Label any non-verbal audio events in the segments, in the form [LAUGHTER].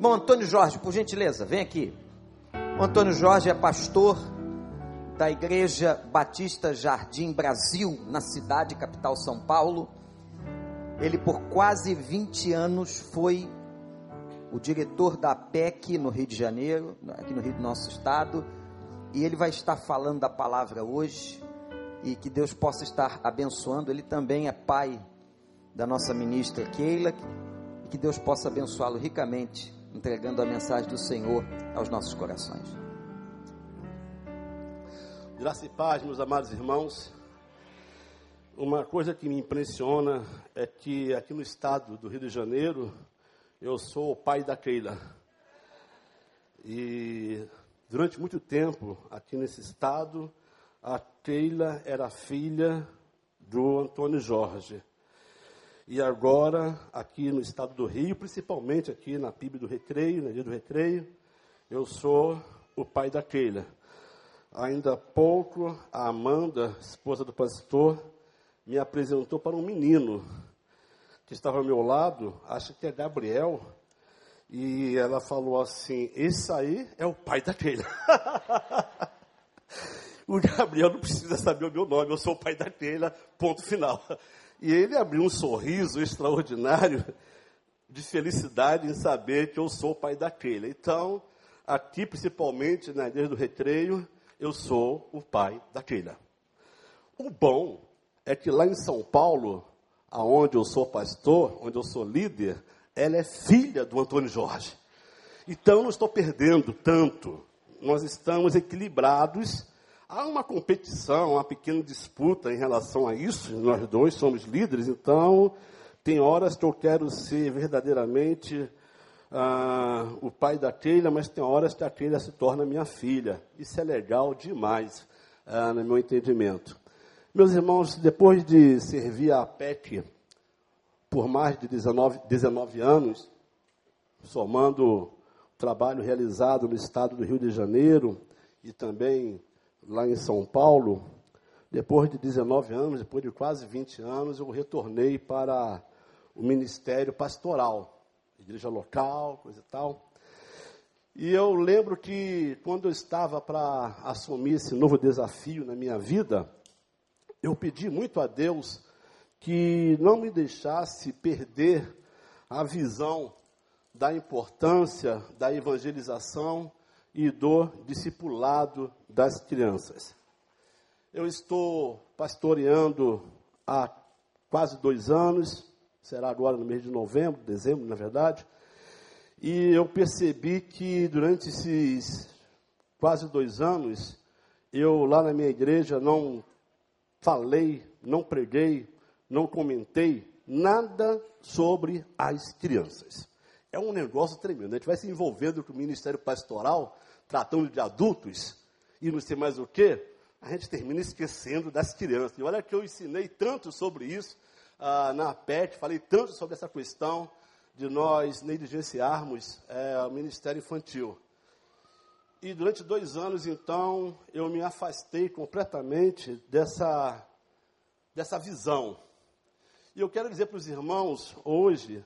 Irmão Antônio Jorge, por gentileza, vem aqui. O Antônio Jorge é pastor da Igreja Batista Jardim Brasil, na cidade capital São Paulo. Ele, por quase 20 anos, foi o diretor da PEC no Rio de Janeiro, aqui no Rio do nosso estado, e ele vai estar falando da palavra hoje e que Deus possa estar abençoando. Ele também é pai da nossa ministra Keila, e que Deus possa abençoá-lo ricamente, entregando a mensagem do Senhor aos nossos corações. Graça e paz, meus amados irmãos. Uma coisa que me impressiona é que aqui no estado do Rio de Janeiro, eu sou o pai da Keila. E durante muito tempo, aqui nesse estado, a Keila era filha do Antônio Jorge. E agora, aqui no estado do Rio, principalmente aqui na PIB do Recreio, na Ilha do Recreio, eu sou o pai da Keila. Ainda há pouco, a Amanda, esposa do pastor, me apresentou para um menino que estava ao meu lado, acho que é Gabriel, e ela falou assim: Esse aí é o pai daquele. [LAUGHS] o Gabriel não precisa saber o meu nome, eu sou o pai daquele, ponto final. E ele abriu um sorriso extraordinário de felicidade em saber que eu sou o pai daquele. Então, aqui principalmente na igreja do recreio, eu sou o pai da Keila. O bom é que lá em São Paulo, aonde eu sou pastor, onde eu sou líder, ela é filha do Antônio Jorge. Então não estou perdendo tanto. Nós estamos equilibrados. Há uma competição, uma pequena disputa em relação a isso. Nós dois somos líderes, então tem horas que eu quero ser verdadeiramente ah, o pai da Keila, mas tem horas que a Keila se torna minha filha. Isso é legal demais, ah, no meu entendimento. Meus irmãos, depois de servir a PEC por mais de 19, 19 anos, somando o trabalho realizado no estado do Rio de Janeiro e também lá em São Paulo, depois de 19 anos, depois de quase 20 anos, eu retornei para o ministério pastoral igreja local, coisa e tal. E eu lembro que quando eu estava para assumir esse novo desafio na minha vida, eu pedi muito a Deus que não me deixasse perder a visão da importância da evangelização e do discipulado das crianças. Eu estou pastoreando há quase dois anos será agora no mês de novembro, dezembro, na verdade. E eu percebi que durante esses quase dois anos, eu lá na minha igreja não falei, não preguei, não comentei nada sobre as crianças. É um negócio tremendo. A gente vai se envolvendo com o ministério pastoral, tratando de adultos, e não sei mais o quê, a gente termina esquecendo das crianças. E olha que eu ensinei tanto sobre isso, ah, na PET, falei tanto sobre essa questão de nós negligenciarmos é, o ministério infantil. E durante dois anos, então, eu me afastei completamente dessa, dessa visão. E eu quero dizer para os irmãos hoje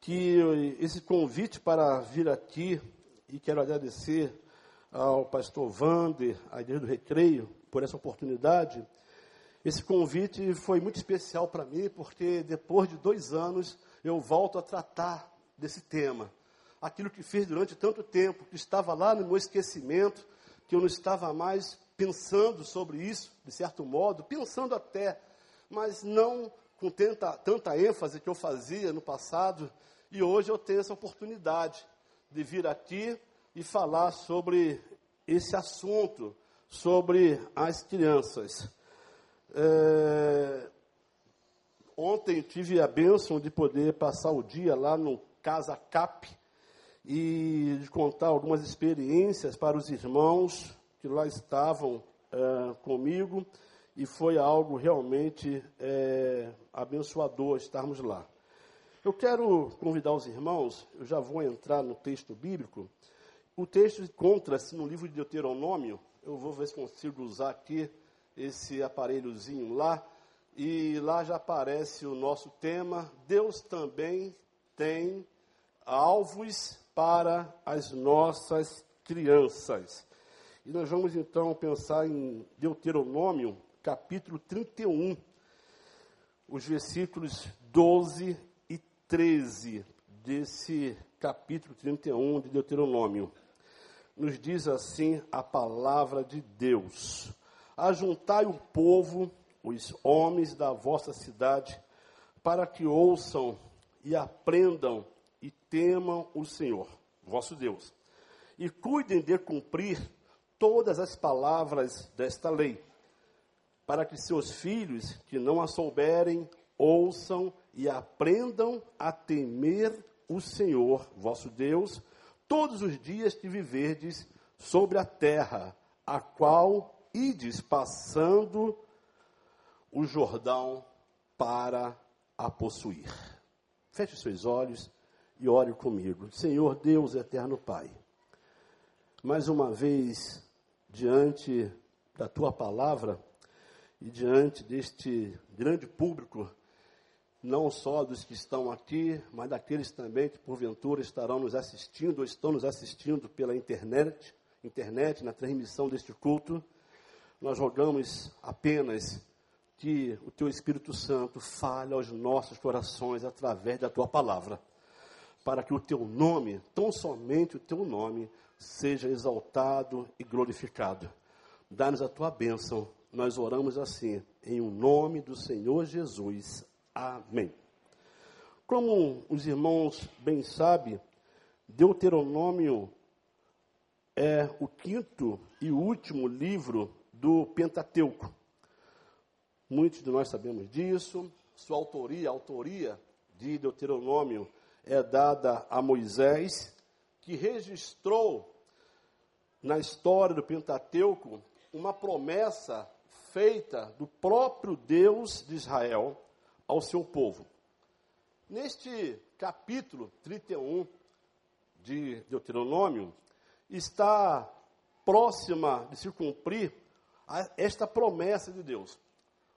que esse convite para vir aqui, e quero agradecer ao pastor Vander, à Igreja do Recreio, por essa oportunidade, esse convite foi muito especial para mim, porque depois de dois anos eu volto a tratar desse tema. Aquilo que fiz durante tanto tempo, que estava lá no meu esquecimento, que eu não estava mais pensando sobre isso, de certo modo, pensando até, mas não com tanta, tanta ênfase que eu fazia no passado. E hoje eu tenho essa oportunidade de vir aqui e falar sobre esse assunto, sobre as crianças. É, ontem tive a bênção de poder passar o dia lá no Casa Cap e de contar algumas experiências para os irmãos que lá estavam é, comigo e foi algo realmente é, abençoador estarmos lá. Eu quero convidar os irmãos, eu já vou entrar no texto bíblico. O texto encontra-se no livro de Deuteronômio, eu vou ver se consigo usar aqui esse aparelhozinho lá, e lá já aparece o nosso tema. Deus também tem alvos para as nossas crianças. E nós vamos então pensar em Deuteronômio, capítulo 31, os versículos 12 e 13 desse capítulo 31 de Deuteronômio. Nos diz assim a palavra de Deus: Ajuntai o povo, os homens da vossa cidade, para que ouçam e aprendam e temam o Senhor, vosso Deus, e cuidem de cumprir todas as palavras desta lei, para que seus filhos, que não a souberem, ouçam e aprendam a temer o Senhor, vosso Deus, todos os dias que viverdes sobre a terra, a qual ides passando o Jordão para a possuir. Feche seus olhos e ore comigo. Senhor Deus eterno Pai, mais uma vez diante da tua palavra e diante deste grande público, não só dos que estão aqui, mas daqueles também que porventura estarão nos assistindo ou estão nos assistindo pela internet, internet na transmissão deste culto. Nós rogamos apenas que o teu Espírito Santo fale aos nossos corações através da tua palavra, para que o teu nome, tão somente o teu nome, seja exaltado e glorificado. Dá-nos a tua bênção. Nós oramos assim, em o nome do Senhor Jesus. Amém. Como os irmãos bem sabem, Deuteronômio é o quinto e último livro do Pentateuco. Muitos de nós sabemos disso. Sua autoria, a autoria de Deuteronômio é dada a Moisés, que registrou na história do Pentateuco uma promessa feita do próprio Deus de Israel ao seu povo. Neste capítulo 31 de Deuteronômio, está próxima de se cumprir esta promessa de Deus.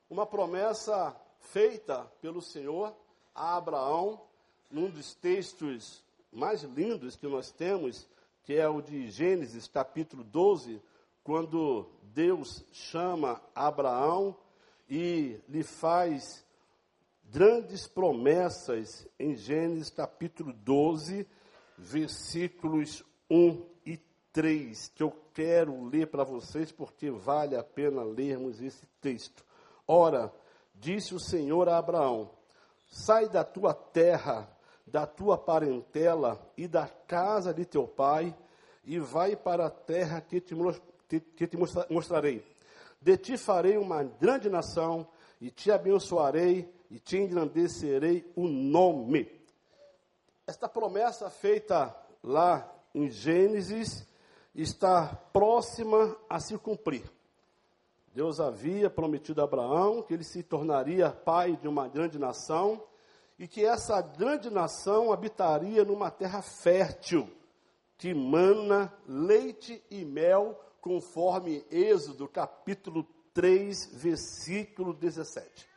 Uma promessa feita pelo Senhor a Abraão, num dos textos mais lindos que nós temos, que é o de Gênesis capítulo 12, quando Deus chama Abraão e lhe faz grandes promessas em Gênesis capítulo 12, versículos 1 e 3, que eu quero ler para vocês porque vale a pena lermos esse texto. Ora, disse o Senhor a Abraão: Sai da tua terra, da tua parentela e da casa de teu pai, e vai para a terra que te, que te mostrarei. De ti farei uma grande nação, e te abençoarei, e te engrandecerei o nome. Esta promessa feita lá em Gênesis está próxima a se cumprir. Deus havia prometido a Abraão que ele se tornaria pai de uma grande nação e que essa grande nação habitaria numa terra fértil, que mana leite e mel, conforme Êxodo capítulo 3, versículo 17.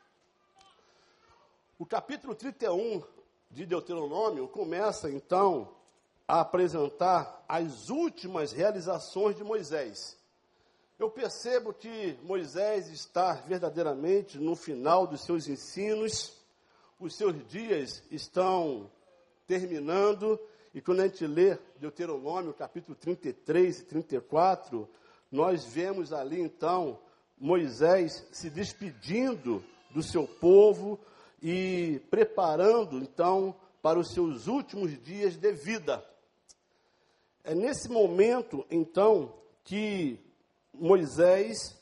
O capítulo 31 de Deuteronômio começa então a apresentar as últimas realizações de Moisés. Eu percebo que Moisés está verdadeiramente no final dos seus ensinos, os seus dias estão terminando, e quando a gente lê Deuteronômio, capítulo 33 e 34, nós vemos ali então Moisés se despedindo do seu povo e preparando então para os seus últimos dias de vida. É nesse momento então que Moisés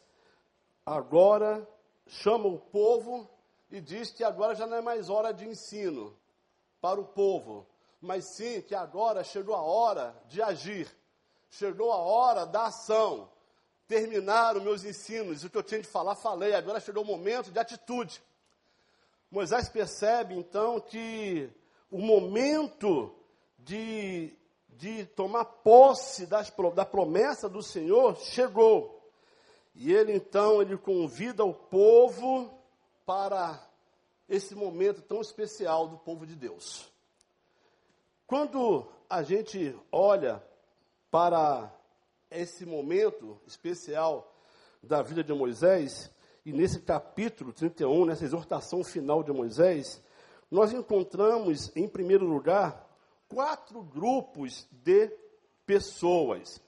agora chama o povo e diz que agora já não é mais hora de ensino para o povo, mas sim que agora chegou a hora de agir, chegou a hora da ação. Terminaram meus ensinos, o que eu tinha de falar, falei, agora chegou o momento de atitude. Moisés percebe então que o momento de de tomar posse das, da promessa do Senhor chegou. E ele então ele convida o povo para esse momento tão especial do povo de Deus. Quando a gente olha para esse momento especial da vida de Moisés, e nesse capítulo 31, nessa exortação final de Moisés, nós encontramos, em primeiro lugar, quatro grupos de pessoas.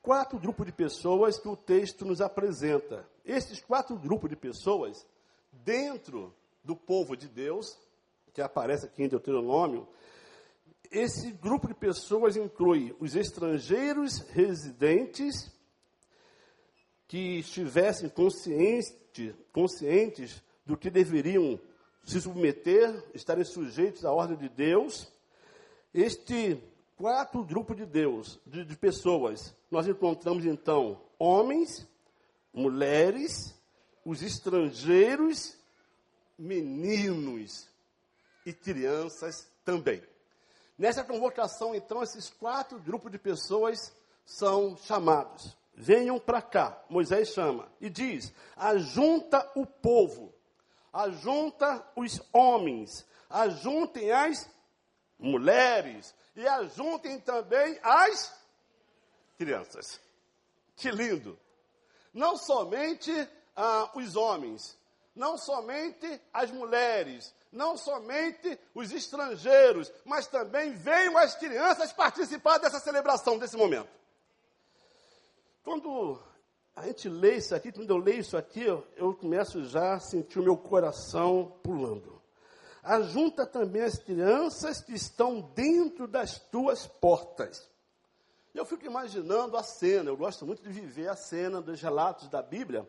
Quatro grupos de pessoas que o texto nos apresenta. Esses quatro grupos de pessoas, dentro do povo de Deus, que aparece aqui em Deuteronômio, esse grupo de pessoas inclui os estrangeiros residentes que estivessem conscientes, conscientes do que deveriam se submeter, estarem sujeitos à ordem de Deus. Este quatro grupos de Deus, de, de pessoas, nós encontramos então homens, mulheres, os estrangeiros, meninos e crianças também. Nessa convocação, então, esses quatro grupos de pessoas são chamados. Venham para cá, Moisés chama e diz: ajunta o povo, ajunta os homens, ajuntem as mulheres e ajuntem também as crianças. Que lindo! Não somente ah, os homens, não somente as mulheres, não somente os estrangeiros, mas também venham as crianças participar dessa celebração, desse momento. Quando a gente lê isso aqui, quando eu leio isso aqui, eu, começo já a sentir o meu coração pulando. Ajunta também as crianças que estão dentro das tuas portas. Eu fico imaginando a cena, eu gosto muito de viver a cena dos relatos da Bíblia,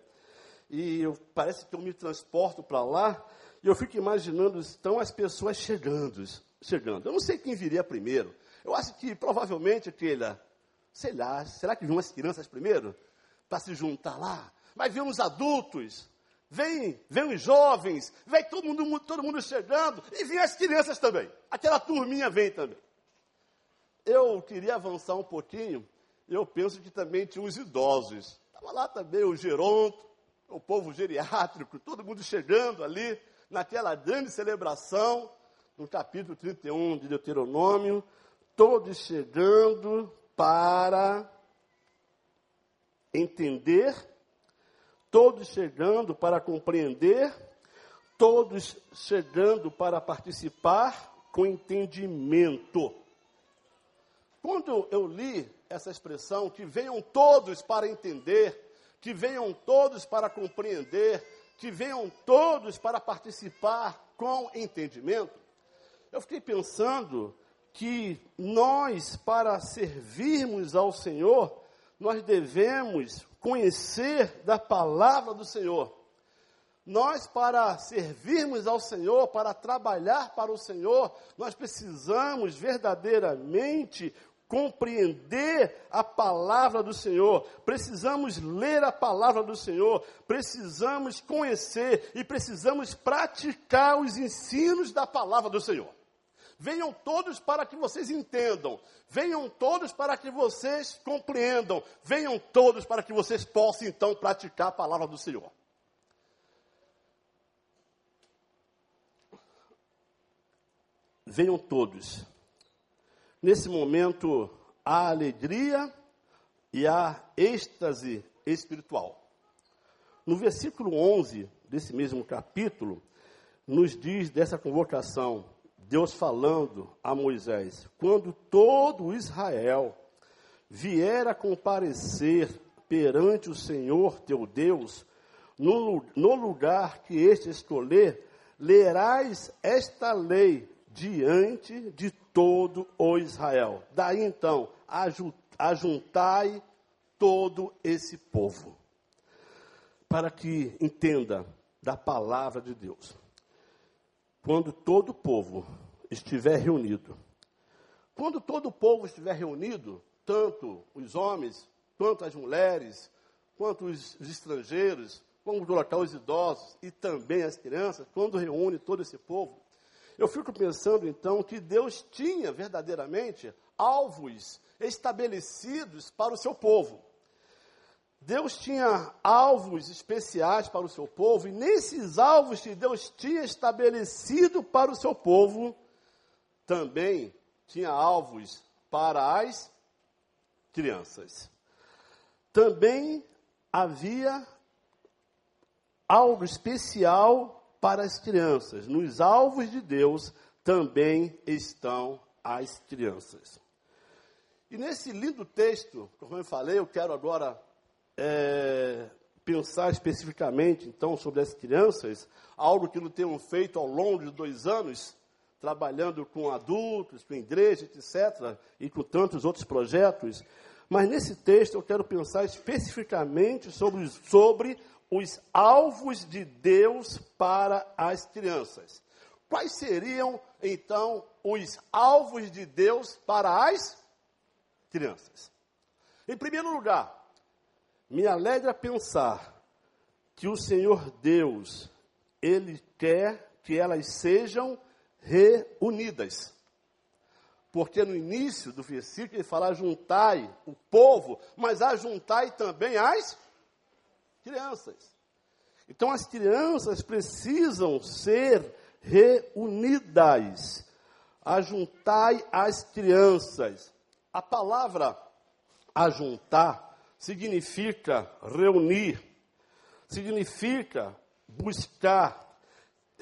e eu, parece que eu me transporto para lá, e eu fico imaginando, estão as pessoas chegando, chegando. Eu não sei quem viria primeiro. Eu acho que provavelmente aquele, sei lá, será que viram as crianças primeiro? Para se juntar lá. Mas viram os adultos, vem, vem os jovens, vem todo mundo, todo mundo chegando, e vem as crianças também. Aquela turminha vem também. Eu queria avançar um pouquinho, eu penso que também tinha os idosos. Estava lá também o geronto, o povo geriátrico, todo mundo chegando ali naquela grande celebração, no capítulo 31 de Deuteronômio, todos chegando para entender, todos chegando para compreender, todos chegando para participar com entendimento. Quando eu li essa expressão, que venham todos para entender, que venham todos para compreender, que venham todos para participar com entendimento, eu fiquei pensando que nós, para servirmos ao Senhor, nós devemos conhecer da palavra do Senhor. Nós, para servirmos ao Senhor, para trabalhar para o Senhor, nós precisamos verdadeiramente compreender a palavra do Senhor, precisamos ler a palavra do Senhor, precisamos conhecer e precisamos praticar os ensinos da palavra do Senhor. Venham todos para que vocês entendam, venham todos para que vocês compreendam, venham todos para que vocês possam então praticar a palavra do Senhor. Venham todos Nesse momento, há alegria e há êxtase espiritual. No versículo 11 desse mesmo capítulo, nos diz dessa convocação, Deus falando a Moisés: quando todo Israel vier a comparecer perante o Senhor teu Deus, no, no lugar que este escolher, lerás esta lei diante de todo o Israel. Daí então, ajuntai todo esse povo, para que entenda da palavra de Deus. Quando todo o povo estiver reunido, quando todo o povo estiver reunido, tanto os homens, quanto as mulheres, quanto os, os estrangeiros, vamos colocar os idosos e também as crianças, quando reúne todo esse povo, eu fico pensando então que Deus tinha verdadeiramente alvos estabelecidos para o seu povo. Deus tinha alvos especiais para o seu povo, e nesses alvos que Deus tinha estabelecido para o seu povo, também tinha alvos para as crianças. Também havia algo especial para as crianças. Nos alvos de Deus também estão as crianças. E nesse lindo texto, como eu falei, eu quero agora é, pensar especificamente, então, sobre as crianças, algo que não tenham feito ao longo de dois anos, trabalhando com adultos, com igreja, etc., e com tantos outros projetos. Mas nesse texto eu quero pensar especificamente sobre, sobre os alvos de Deus para as crianças. Quais seriam, então, os alvos de Deus para as crianças? Em primeiro lugar, me alegra pensar que o Senhor Deus, Ele quer que elas sejam reunidas. Porque no início do versículo ele fala: juntai o povo, mas ajuntai também as crianças. Então as crianças precisam ser reunidas. Ajuntai as crianças. A palavra ajuntar significa reunir, significa buscar.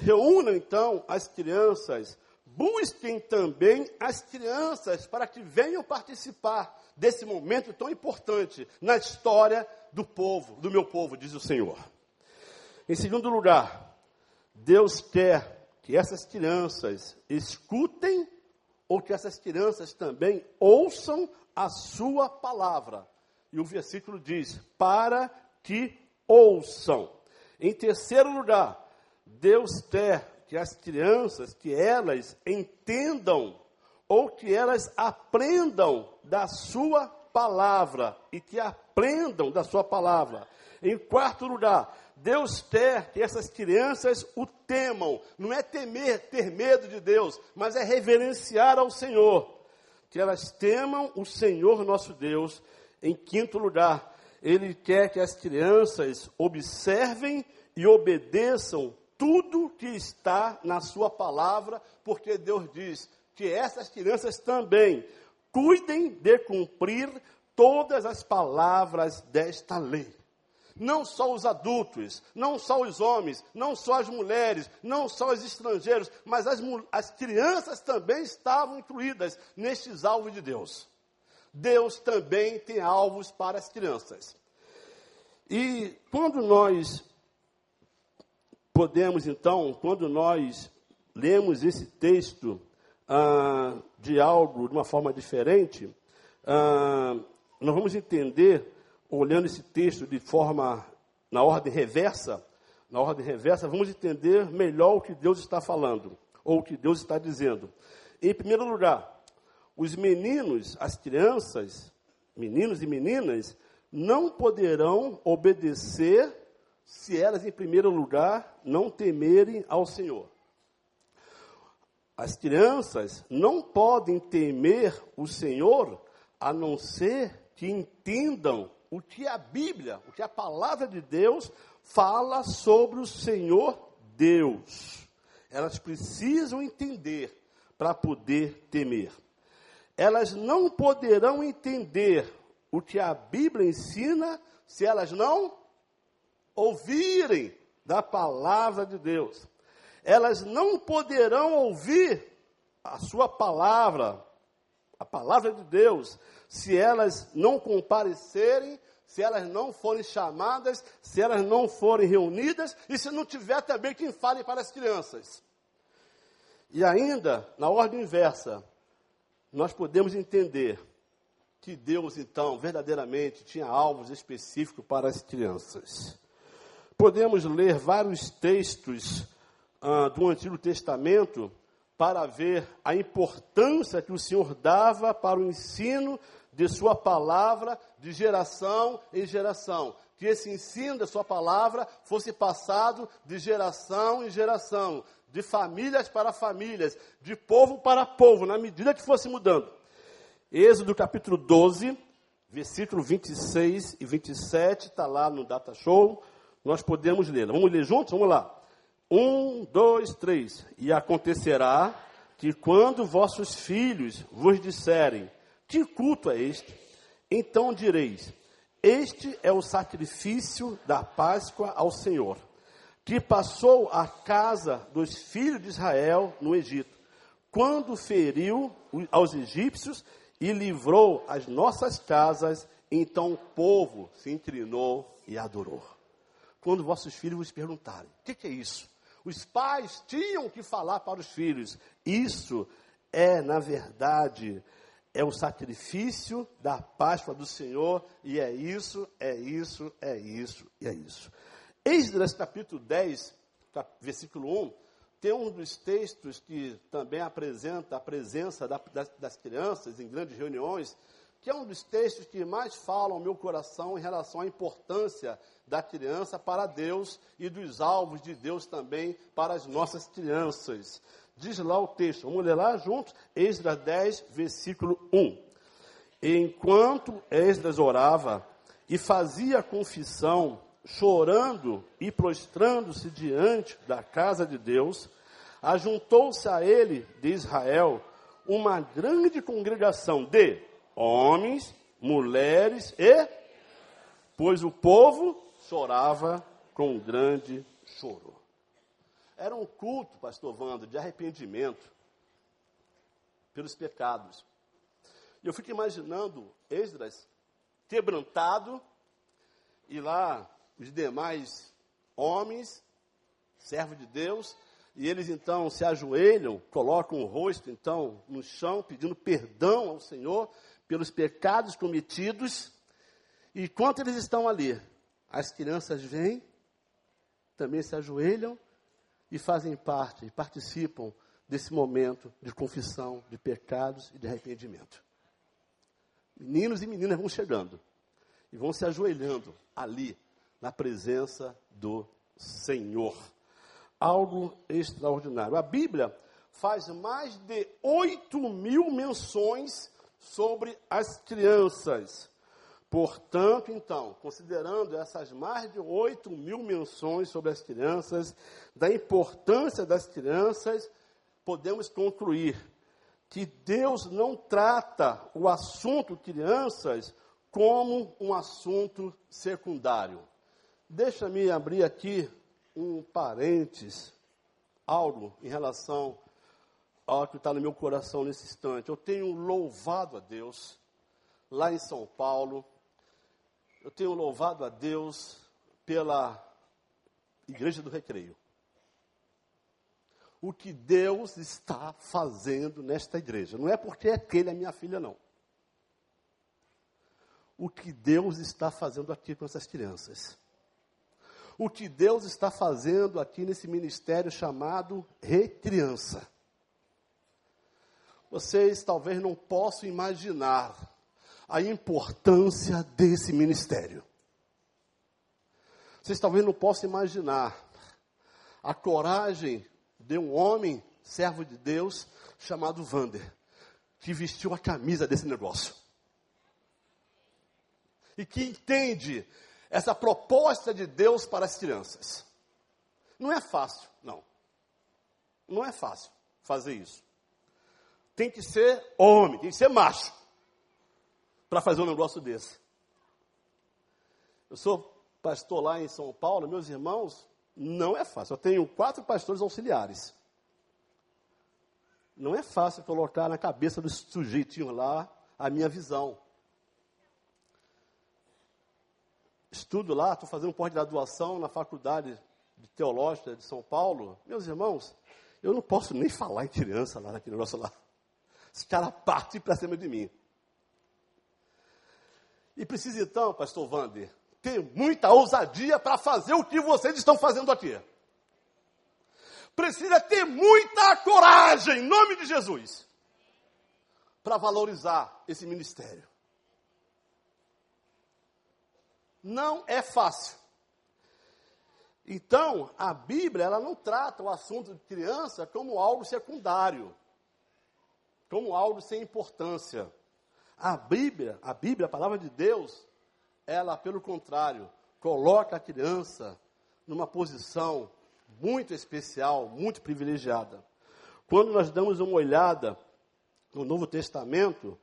Reúnam então as crianças, busquem também as crianças para que venham participar desse momento tão importante na história do povo, do meu povo, diz o Senhor. Em segundo lugar, Deus quer que essas crianças escutem ou que essas crianças também ouçam a sua palavra. E o versículo diz: para que ouçam. Em terceiro lugar, Deus quer que as crianças, que elas entendam ou que elas aprendam da sua palavra e que aprendam da sua palavra. Em quarto lugar, Deus quer que essas crianças o temam. Não é temer, ter medo de Deus, mas é reverenciar ao Senhor. Que elas temam o Senhor nosso Deus em quinto lugar, ele quer que as crianças observem e obedeçam tudo que está na sua palavra, porque Deus diz que essas crianças também cuidem de cumprir todas as palavras desta lei. Não só os adultos, não só os homens, não só as mulheres, não só os estrangeiros, mas as, as crianças também estavam incluídas nestes alvos de Deus. Deus também tem alvos para as crianças. E quando nós podemos, então, quando nós lemos esse texto ah, de algo de uma forma diferente, ah, nós vamos entender, olhando esse texto de forma na ordem reversa, na ordem reversa, vamos entender melhor o que Deus está falando, ou o que Deus está dizendo. Em primeiro lugar, os meninos, as crianças, meninos e meninas, não poderão obedecer se elas, em primeiro lugar, não temerem ao Senhor. As crianças não podem temer o Senhor a não ser que entendam o que a Bíblia, o que a palavra de Deus fala sobre o Senhor Deus. Elas precisam entender para poder temer elas não poderão entender o que a Bíblia ensina se elas não ouvirem da palavra de Deus. Elas não poderão ouvir a sua palavra, a palavra de Deus, se elas não comparecerem, se elas não forem chamadas, se elas não forem reunidas e se não tiver também quem fale para as crianças. E ainda, na ordem inversa, nós podemos entender que Deus, então, verdadeiramente tinha alvos específicos para as crianças. Podemos ler vários textos ah, do Antigo Testamento para ver a importância que o Senhor dava para o ensino de Sua palavra de geração em geração. Que esse ensino da Sua palavra fosse passado de geração em geração, de famílias para famílias, de povo para povo, na medida que fosse mudando. Êxodo capítulo 12, versículo 26 e 27, está lá no Data Show, nós podemos ler. Vamos ler juntos? Vamos lá. Um, dois, três. E acontecerá que quando vossos filhos vos disserem, que culto é este? Então direis, este é o sacrifício da Páscoa ao Senhor, que passou a casa dos filhos de Israel no Egito, quando feriu aos egípcios e livrou as nossas casas, então o povo se inclinou e adorou. Quando vossos filhos vos perguntarem, o que, que é isso? Os pais tinham que falar para os filhos, isso é, na verdade, é o sacrifício da Páscoa do Senhor, e é isso, é isso, é isso, e é isso. Esdras capítulo 10, versículo 1, tem um dos textos que também apresenta a presença da, das, das, crianças em grandes reuniões, que é um dos textos que mais falam ao meu coração em relação à importância da criança para Deus e dos alvos de Deus também para as nossas crianças. Diz lá o texto, vamos ler lá juntos, Esdras 10, versículo 1. Enquanto Esdras orava e fazia confissão chorando e prostrando-se diante da casa de Deus, ajuntou-se a ele de Israel uma grande congregação de homens, mulheres e. Pois o povo chorava com grande choro. Era um culto, pastor Wando, de arrependimento pelos pecados. E eu fico imaginando Esdras quebrantado e lá os demais homens, servos de Deus, e eles então se ajoelham, colocam o rosto então no chão, pedindo perdão ao Senhor pelos pecados cometidos. E enquanto eles estão ali, as crianças vêm, também se ajoelham e fazem parte, e participam desse momento de confissão de pecados e de arrependimento. Meninos e meninas vão chegando e vão se ajoelhando ali na presença do Senhor. Algo extraordinário. A Bíblia faz mais de 8 mil menções sobre as crianças. Portanto, então, considerando essas mais de 8 mil menções sobre as crianças, da importância das crianças, podemos concluir que Deus não trata o assunto crianças como um assunto secundário. Deixa-me abrir aqui um parênteses, algo em relação ao que está no meu coração nesse instante. Eu tenho louvado a Deus lá em São Paulo, eu tenho louvado a Deus pela Igreja do Recreio. O que Deus está fazendo nesta igreja. Não é porque aquele é minha filha, não o que Deus está fazendo aqui com essas crianças o que Deus está fazendo aqui nesse ministério chamado Recriança. Vocês talvez não possam imaginar a importância desse ministério. Vocês talvez não possam imaginar a coragem de um homem, servo de Deus, chamado Vander, que vestiu a camisa desse negócio. E que entende essa proposta de Deus para as crianças. Não é fácil, não. Não é fácil fazer isso. Tem que ser homem, tem que ser macho para fazer um negócio desse. Eu sou pastor lá em São Paulo, meus irmãos, não é fácil. Eu tenho quatro pastores auxiliares. Não é fácil colocar na cabeça dos sujeitinhos lá a minha visão. estudo lá, estou fazendo pós-graduação na Faculdade de Teológica de São Paulo. Meus irmãos, eu não posso nem falar em criança lá naquele negócio lá. Esse cara parte para cima de mim. E precisa então, pastor Vander, ter muita ousadia para fazer o que vocês estão fazendo aqui. Precisa ter muita coragem, em nome de Jesus, para valorizar esse ministério. não é fácil. Então, a Bíblia, ela não trata o assunto de criança como algo secundário, como algo sem importância. A Bíblia, a Bíblia, a palavra de Deus, ela, pelo contrário, coloca a criança numa posição muito especial, muito privilegiada. quando nós damos uma olhada no Novo Testamento,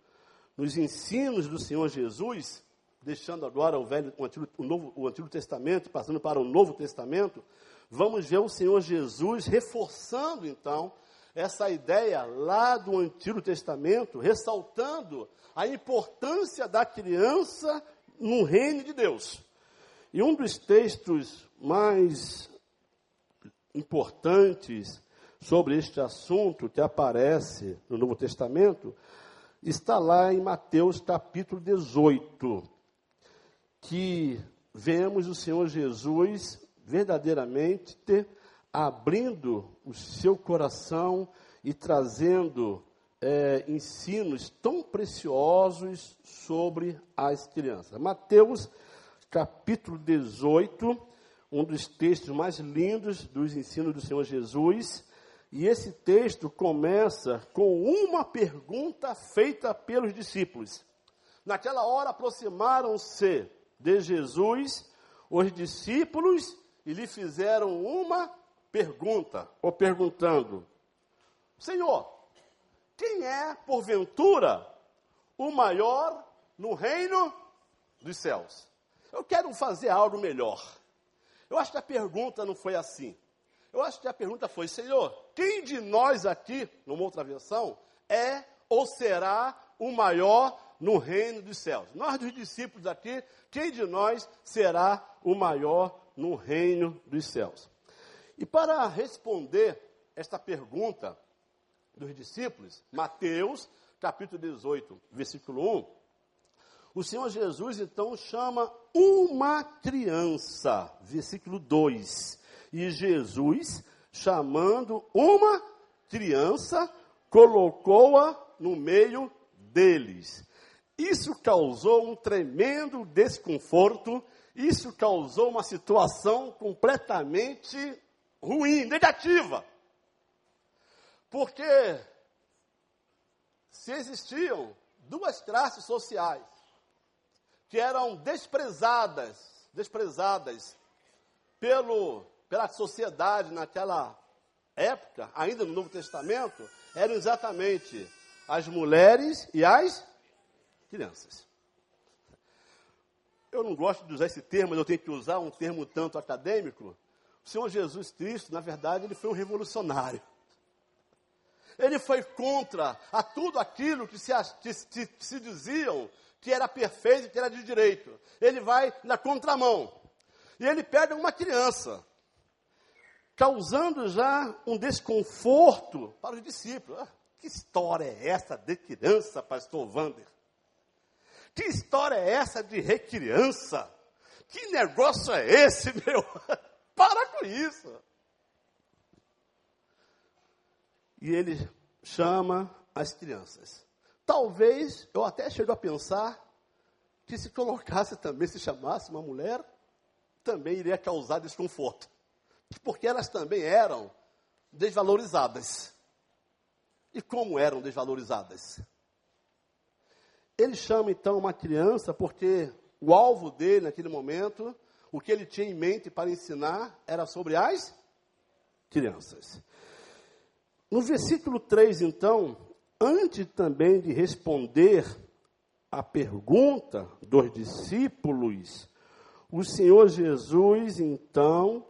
nos ensinos do Senhor Jesus, deixando agora o, velho, o, Antigo, o, Novo, o Antigo Testamento, passando para o Novo Testamento, vamos ver o Senhor Jesus reforçando então essa ideia lá do Antigo Testamento, ressaltando a importância da criança no reino de Deus. E um dos textos mais importantes sobre este assunto que aparece no Novo Testamento está lá em Mateus capítulo 18, que vemos o Senhor Jesus verdadeiramente ter, abrindo o seu coração e trazendo é, ensinos tão preciosos sobre as crianças. Mateus capítulo 18, um dos textos mais lindos dos ensinos do Senhor Jesus. E esse texto começa com uma pergunta feita pelos discípulos. Naquela hora aproximaram-se de Jesus os discípulos e lhe fizeram uma pergunta, ou perguntando: Senhor, quem é, porventura, o maior no reino dos céus? Eu quero fazer algo melhor. Eu acho que a pergunta não foi assim. Eu acho que a pergunta foi: Senhor, quem de nós aqui, numa outra versão, é ou será o maior no reino dos céus? Nós, dos discípulos aqui, quem de nós será o maior no reino dos céus? E para responder esta pergunta dos discípulos, Mateus, capítulo 18, versículo 1, o Senhor Jesus então chama uma criança, versículo 2. E Jesus, chamando uma criança, colocou-a no meio deles. Isso causou um tremendo desconforto, isso causou uma situação completamente ruim, negativa. Porque se existiam duas classes sociais que eram desprezadas, desprezadas pelo, pela sociedade naquela época, ainda no Novo Testamento, eram exatamente as mulheres e as crianças. Eu não gosto de usar esse termo, mas eu tenho que usar um termo tanto acadêmico. O Senhor Jesus Cristo, na verdade, ele foi um revolucionário. Ele foi contra a tudo aquilo que se, que, que se diziam que era perfeito e que era de direito. Ele vai na contramão. E ele pega uma criança, causando já um desconforto para os discípulos. Ah, que história é essa de criança, pastor Vander? Que história é essa de recriança? Que negócio é esse, [LAUGHS] meu? Para com isso. E ele chama as crianças. Talvez eu até chego a pensar que se colocasse também, se chamasse uma mulher, também iria causar desconforto. Porque elas também eram desvalorizadas. E como eram desvalorizadas? Ele chama então uma criança porque o alvo dele naquele momento, o que ele tinha em mente para ensinar era sobre as crianças. No versículo 3, então, antes também de responder a pergunta dos discípulos, o Senhor Jesus então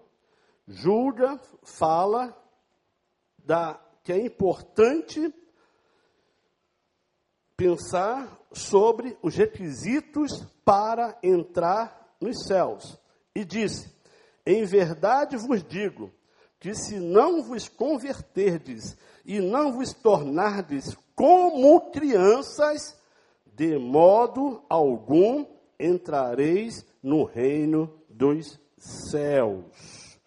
julga, fala da que é importante pensar sobre os requisitos para entrar nos céus. E disse: Em verdade vos digo que se não vos converterdes e não vos tornardes como crianças, de modo algum entrareis no reino dos céus.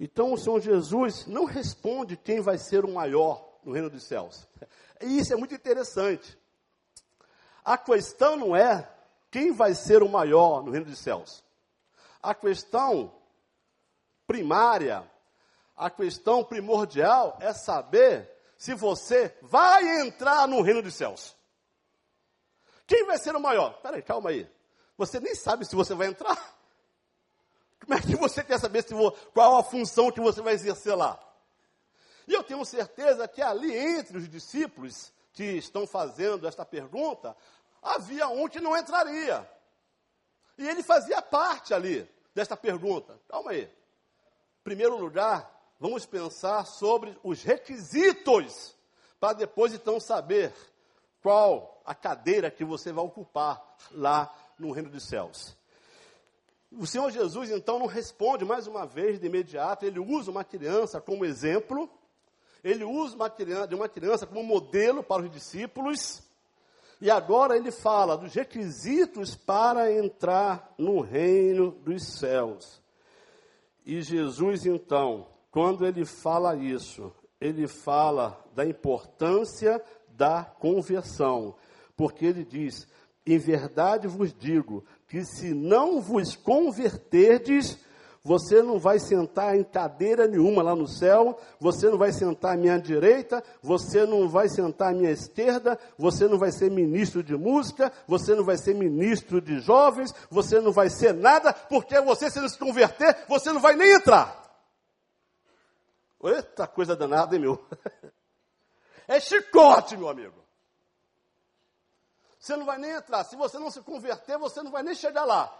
Então o Senhor Jesus não responde quem vai ser o maior no reino dos céus. E isso é muito interessante. A questão não é quem vai ser o maior no reino dos céus. A questão primária a questão primordial é saber se você vai entrar no reino dos céus. Quem vai ser o maior? Peraí, calma aí. Você nem sabe se você vai entrar. Como é que você quer saber se vou, qual a função que você vai exercer lá? E eu tenho certeza que ali entre os discípulos que estão fazendo esta pergunta, havia um que não entraria. E ele fazia parte ali desta pergunta. Calma aí. Em primeiro lugar, vamos pensar sobre os requisitos, para depois então saber qual a cadeira que você vai ocupar lá no reino dos céus. O Senhor Jesus então não responde mais uma vez de imediato, ele usa uma criança como exemplo, ele usa uma criança, uma criança como modelo para os discípulos, e agora ele fala dos requisitos para entrar no reino dos céus. E Jesus então, quando ele fala isso, ele fala da importância da conversão, porque ele diz: Em verdade vos digo que se não vos converterdes, você não vai sentar em cadeira nenhuma lá no céu, você não vai sentar à minha direita, você não vai sentar à minha esquerda, você não vai ser ministro de música, você não vai ser ministro de jovens, você não vai ser nada, porque você, se não se converter, você não vai nem entrar. Eita coisa danada, hein, meu? [LAUGHS] É chicote, meu amigo. Você não vai nem entrar. Se você não se converter, você não vai nem chegar lá.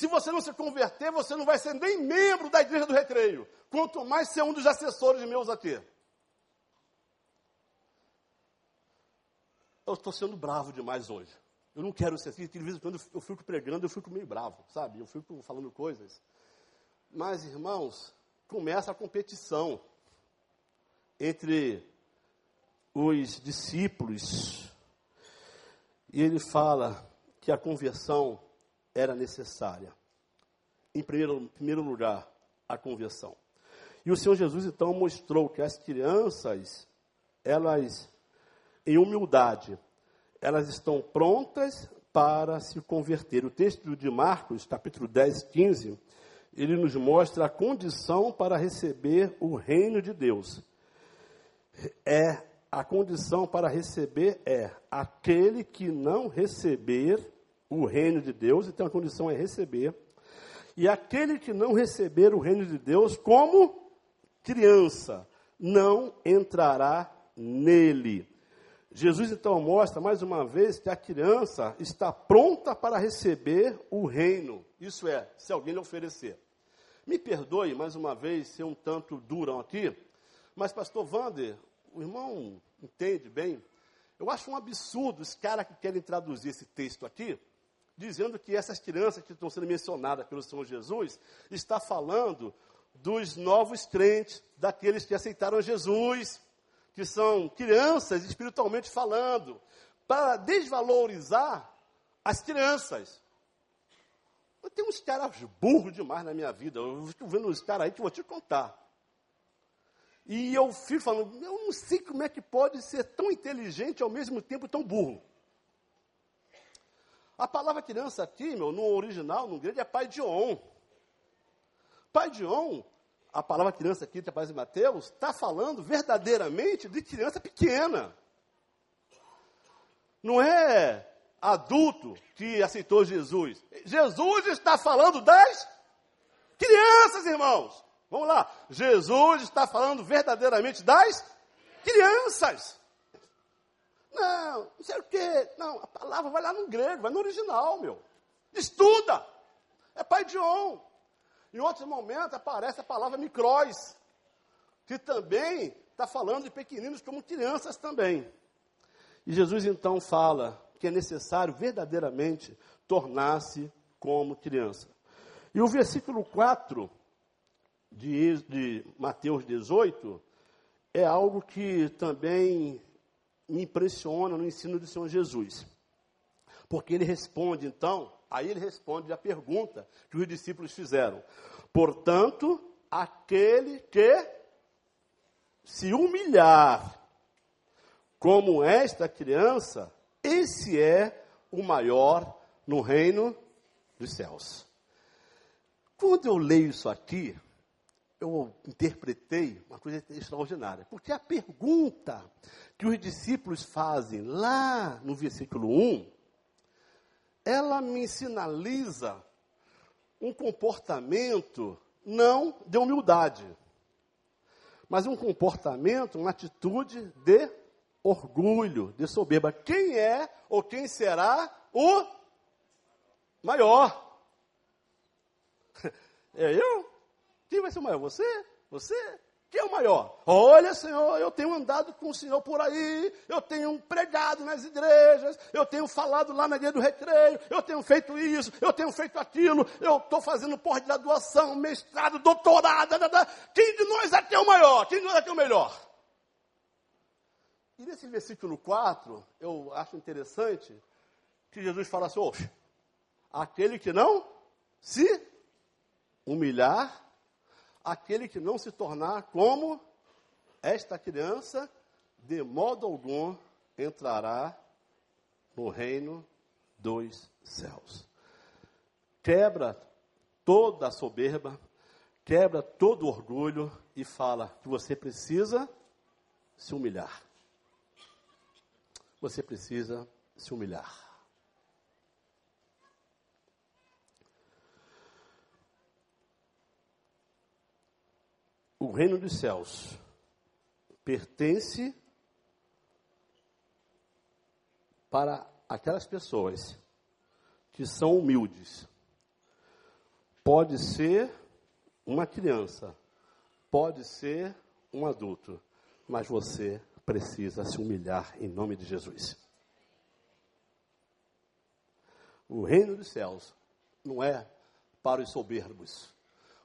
Se você não se converter, você não vai ser nem membro da igreja do recreio. Quanto mais ser um dos assessores meus aqui. Eu estou sendo bravo demais hoje. Eu não quero ser assim. De vez em quando eu fico pregando, eu fico meio bravo, sabe? Eu fico falando coisas. Mas, irmãos, começa a competição entre os discípulos. E ele fala que a conversão era necessária. Em primeiro, primeiro lugar, a conversão. E o Senhor Jesus então mostrou que as crianças, elas, em humildade, elas estão prontas para se converter. O texto de Marcos, capítulo 10, 15, ele nos mostra a condição para receber o reino de Deus. É a condição para receber é aquele que não receber o reino de Deus, então a condição é receber. E aquele que não receber o reino de Deus como criança, não entrará nele. Jesus então mostra mais uma vez que a criança está pronta para receber o reino. Isso é, se alguém lhe oferecer. Me perdoe mais uma vez ser um tanto durão aqui, mas pastor Wander, o irmão entende bem. Eu acho um absurdo os caras que querem traduzir esse texto aqui dizendo que essas crianças que estão sendo mencionadas pelo Senhor Jesus está falando dos novos crentes, daqueles que aceitaram Jesus, que são crianças espiritualmente falando, para desvalorizar as crianças. Eu tenho uns caras burros demais na minha vida. Eu estou vendo uns caras aí que eu vou te contar. E eu fico falando, eu não sei como é que pode ser tão inteligente ao mesmo tempo tão burro. A palavra criança aqui, meu, no original, no grego, é pai de on. Pai de on, a palavra criança aqui, que aparece em Mateus, está falando verdadeiramente de criança pequena. Não é adulto que aceitou Jesus. Jesus está falando das crianças, irmãos. Vamos lá. Jesus está falando verdadeiramente das crianças. Não, não sei o quê. Não, a palavra vai lá no grego, vai no original, meu. Estuda. É pai de on. Em outros momentos aparece a palavra micróis, que também está falando de pequeninos como crianças também. E Jesus então fala que é necessário verdadeiramente tornar-se como criança. E o versículo 4 de, de Mateus 18 é algo que também me impressiona no ensino do Senhor Jesus. Porque ele responde, então, aí ele responde a pergunta que os discípulos fizeram. Portanto, aquele que se humilhar como esta criança, esse é o maior no reino dos céus. Quando eu leio isso aqui, eu interpretei uma coisa extraordinária. Porque a pergunta que os discípulos fazem lá no versículo 1, ela me sinaliza um comportamento não de humildade. mas um comportamento, uma atitude de orgulho, de soberba. Quem é ou quem será o maior? [LAUGHS] É eu? Quem vai ser o maior? Você? Você? Quem é o maior? Olha, Senhor, eu tenho andado com o Senhor por aí, eu tenho pregado nas igrejas, eu tenho falado lá na igreja do recreio, eu tenho feito isso, eu tenho feito aquilo, eu estou fazendo pós-graduação, mestrado, doutorado. Quem de nós aqui é o maior? Quem de nós aqui é o melhor? E nesse versículo 4, eu acho interessante que Jesus fala assim: aquele que não se humilhar aquele que não se tornar como esta criança, de modo algum entrará no reino dos céus. Quebra toda a soberba, quebra todo o orgulho e fala que você precisa se humilhar. Você precisa se humilhar. O reino dos céus pertence para aquelas pessoas que são humildes. Pode ser uma criança, pode ser um adulto, mas você precisa se humilhar em nome de Jesus. O reino dos céus não é para os soberbos.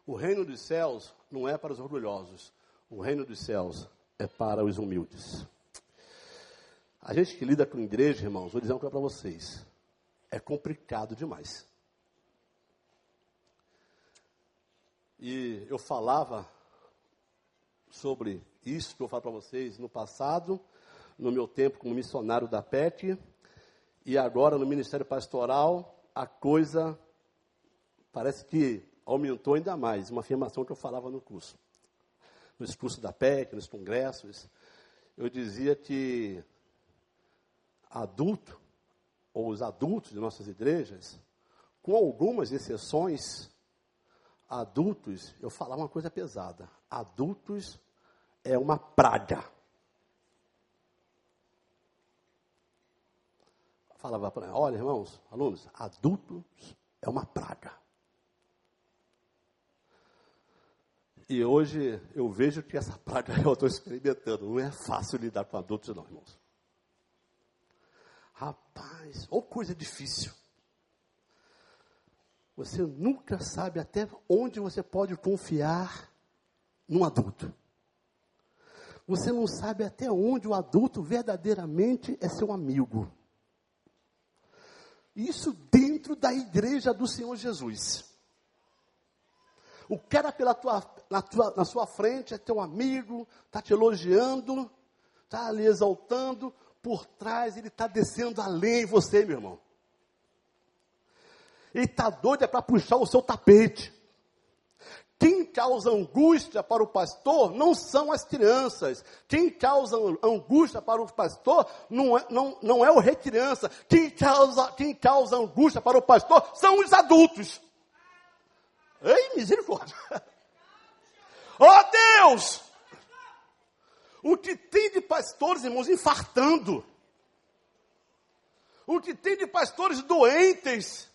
O reino dos céus não é para os orgulhosos. O reino dos céus é para os humildes. A gente que lida com igreja, irmãos, vou dizer uma coisa para vocês. É complicado demais. E eu falava sobre isso que eu falo para vocês no passado, no meu tempo como missionário da PET, e agora no Ministério Pastoral, a coisa parece que aumentou ainda mais, uma afirmação que eu falava no curso. Nos cursos da PEC, nos congressos, eu dizia que adulto, ou os adultos de nossas igrejas, com algumas exceções, adultos, eu falava uma coisa pesada, adultos é uma praga. Falava para olha irmãos, alunos, adultos é uma praga. E hoje eu vejo que essa praga [LAUGHS] eu estou experimentando. Não é fácil lidar com adultos, não, irmãos. Rapaz, ou coisa difícil. Você nunca sabe até onde você pode confiar num adulto. Você não sabe até onde o adulto verdadeiramente é seu amigo. Isso dentro da igreja do Senhor Jesus. O cara pela tua, na, tua, na sua frente é teu amigo, está te elogiando, está ali exaltando, por trás ele está descendo além em você, meu irmão. Ele está doido é para puxar o seu tapete. Quem causa angústia para o pastor não são as crianças. Quem causa angústia para o pastor não é, não, não é o recriança. Quem causa, quem causa angústia para o pastor são os adultos. Ei, misericórdia. Ó oh, Deus! O que tem de pastores, irmãos, infartando. O que tem de pastores doentes.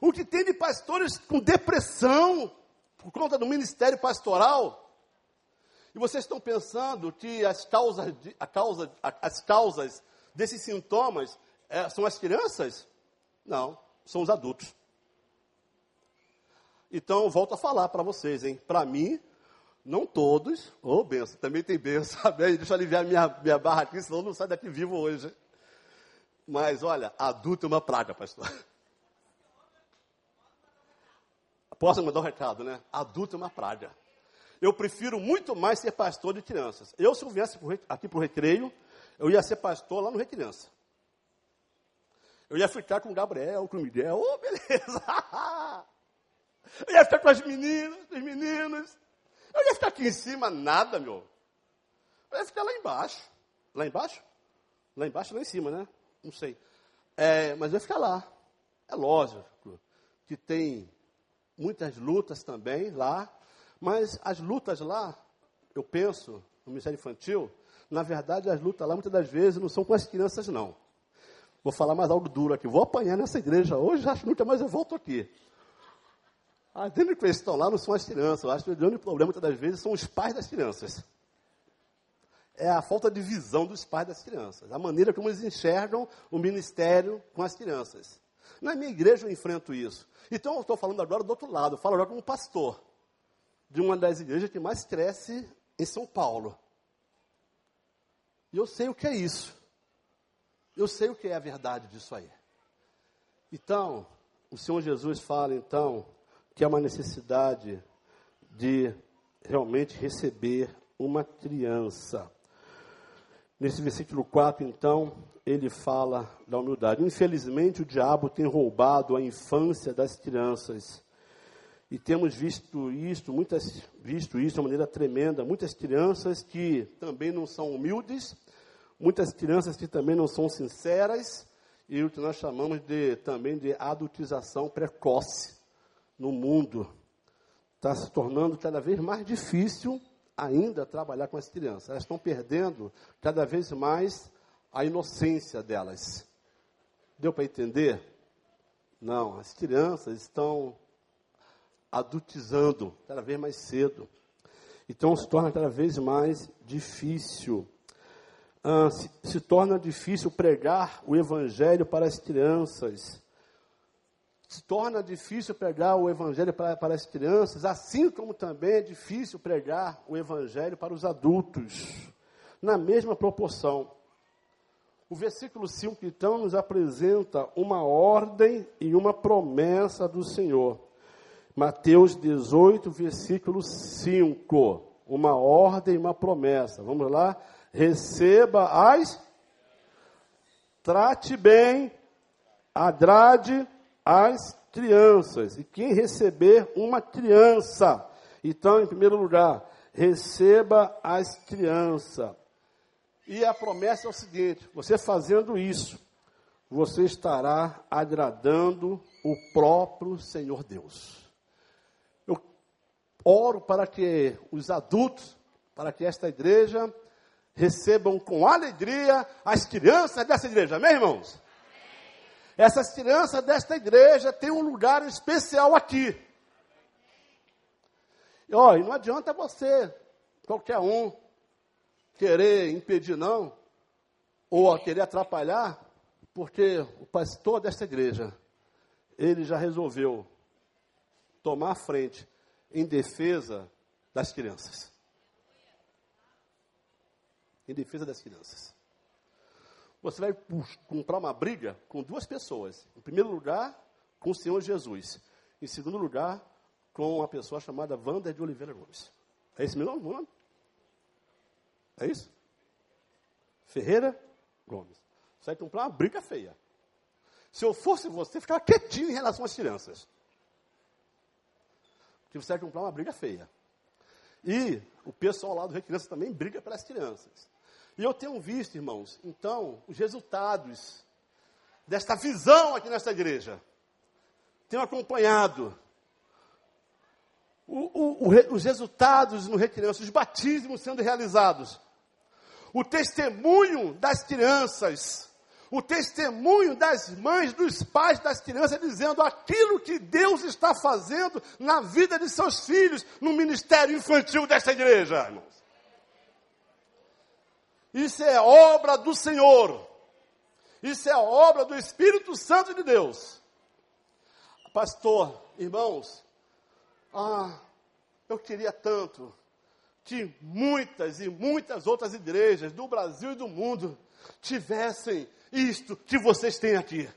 O que tem de pastores com depressão por conta do ministério pastoral. E vocês estão pensando que as causas, de, a causa, as causas desses sintomas é, são as crianças? Não, são os adultos. Então, eu volto a falar para vocês, hein? Para mim, não todos, ô oh, benção, também tem benção, [LAUGHS] sabe? Deixa eu aliviar minha, minha barra aqui, senão eu não saio daqui vivo hoje. Mas, olha, adulto é uma praga, pastor. [LAUGHS] Posso mandar um recado, né? Adulto é uma praga. Eu prefiro muito mais ser pastor de crianças. Eu, se eu viesse aqui para o recreio, eu ia ser pastor lá no Recriança. Eu ia ficar com o Gabriel, com o Miguel. Ô, oh, beleza! [LAUGHS] Eu ia ficar com as meninas, os meninos. Eu ia ficar aqui em cima, nada, meu. Eu ia ficar lá embaixo. Lá embaixo? Lá embaixo, lá em cima, né? Não sei. É, mas eu ia ficar lá. É lógico que tem muitas lutas também lá, mas as lutas lá eu penso no Ministério Infantil, na verdade as lutas lá muitas das vezes não são com as crianças, não. Vou falar mais algo duro aqui. Vou apanhar nessa igreja hoje, acho nunca mais eu volto aqui. As únicas que estão lá não são as crianças. Eu acho que o grande problema, muitas das vezes, são os pais das crianças. É a falta de visão dos pais das crianças. A maneira como eles enxergam o ministério com as crianças. Na minha igreja eu enfrento isso. Então eu estou falando agora do outro lado. Eu falo agora como pastor de uma das igrejas que mais cresce em São Paulo. E eu sei o que é isso. Eu sei o que é a verdade disso aí. Então, o Senhor Jesus fala então que há uma necessidade de realmente receber uma criança. Nesse versículo 4, então, ele fala da humildade. Infelizmente, o diabo tem roubado a infância das crianças. E temos visto isso, muitas visto isso de maneira tremenda, muitas crianças que também não são humildes, muitas crianças que também não são sinceras, e o que nós chamamos de também de adultização precoce no mundo. Está se tornando cada vez mais difícil ainda trabalhar com as crianças. Elas estão perdendo cada vez mais a inocência delas. Deu para entender? Não, as crianças estão adultizando cada vez mais cedo. Então se torna cada vez mais difícil. Ah, se, se torna difícil pregar o evangelho para as crianças se torna difícil pregar o evangelho para, para as crianças, assim como também é difícil pregar o evangelho para os adultos, na mesma proporção. O versículo 5, então, nos apresenta uma ordem e uma promessa do Senhor. Mateus 18, versículo 5. Uma ordem e uma promessa. Vamos lá? Receba as. Trate bem, agrade as crianças. E quem receber uma criança, então, em primeiro lugar, receba as crianças. E a promessa é o seguinte: você fazendo isso, você estará agradando o próprio Senhor Deus. Eu oro para que os adultos, para que esta igreja recebam com alegria as crianças dessa igreja. Amém, irmãos? Essas crianças desta igreja têm um lugar especial aqui. E, ó, e não adianta você, qualquer um, querer impedir, não, ou querer atrapalhar, porque o pastor desta igreja, ele já resolveu tomar a frente em defesa das crianças. Em defesa das crianças você vai comprar uma briga com duas pessoas. Em primeiro lugar, com o Senhor Jesus. Em segundo lugar, com uma pessoa chamada Wanda de Oliveira Gomes. É esse meu nome? É isso? Ferreira Gomes. Você vai comprar uma briga feia. Se eu fosse você, ficava quietinho em relação às crianças. Porque você vai comprar uma briga feia. E o pessoal lá do Recriança também briga pelas crianças. E eu tenho visto, irmãos, então, os resultados desta visão aqui nessa igreja. Tenho acompanhado o, o, o, os resultados no Recriança, os batismos sendo realizados. O testemunho das crianças o testemunho das mães, dos pais das crianças, dizendo aquilo que Deus está fazendo na vida de seus filhos, no ministério infantil desta igreja, irmãos. Isso é obra do Senhor. Isso é obra do Espírito Santo de Deus. Pastor, irmãos, ah, eu queria tanto que muitas e muitas outras igrejas do Brasil e do mundo tivessem isto que vocês têm aqui.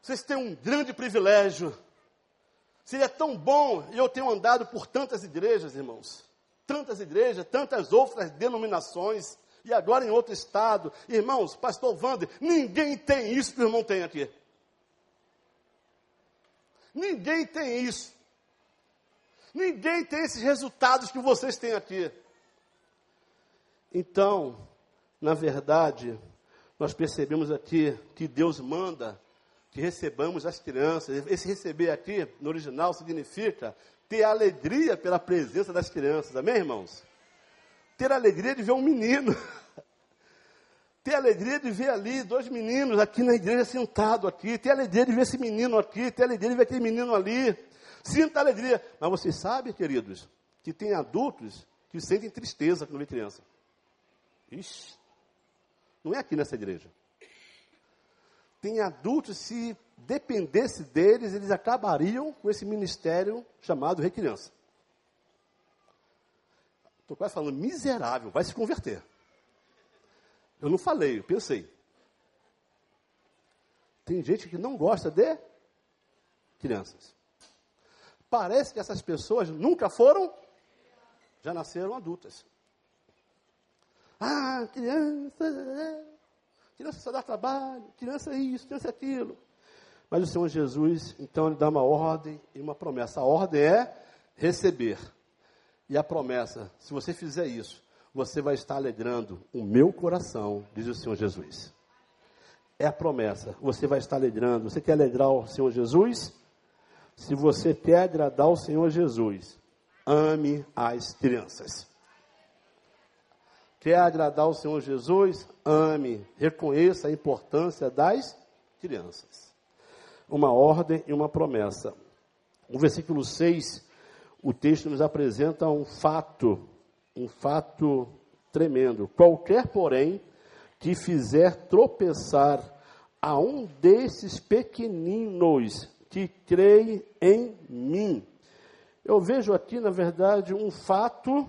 Vocês têm um grande privilégio. Seria tão bom, e eu tenho andado por tantas igrejas, irmãos tantas igrejas, tantas outras denominações, e agora em outro estado. Irmãos, pastor Wander, ninguém tem isso que o irmão tem aqui. Ninguém tem isso. Ninguém tem esses resultados que vocês têm aqui. Então, na verdade, nós percebemos aqui que Deus manda que recebamos as crianças. Esse receber aqui, no original, significa ter alegria pela presença das crianças, amém, irmãos? Ter alegria de ver um menino. [LAUGHS] ter alegria de ver ali dois meninos aqui na igreja sentado aqui, ter alegria de ver esse menino aqui, ter alegria de ver aquele menino ali. Sinta alegria. Mas vocês sabem, queridos, que tem adultos que sentem tristeza quando vê criança. Ixi, não é aqui nessa igreja. Tem adultos, se dependesse deles, eles acabariam com esse ministério chamado Recriança. Estou quase falando miserável, vai se converter. Eu não falei, eu pensei. Tem gente que não gosta de crianças. Parece que essas pessoas nunca foram, já nasceram adultas. Ah, criança, é, criança só dá trabalho, criança é isso, criança é aquilo. Mas o Senhor Jesus, então, ele dá uma ordem e uma promessa. A ordem é receber. E a promessa, se você fizer isso, você vai estar alegrando o meu coração, diz o Senhor Jesus. É a promessa. Você vai estar alegrando. Você quer alegrar o Senhor Jesus? Se você quer agradar o Senhor Jesus, ame as crianças. Quer agradar o Senhor Jesus? Ame, reconheça a importância das crianças. Uma ordem e uma promessa. No versículo 6, o texto nos apresenta um fato, um fato tremendo. Qualquer, porém, que fizer tropeçar a um desses pequeninos que creem em mim. Eu vejo aqui, na verdade, um fato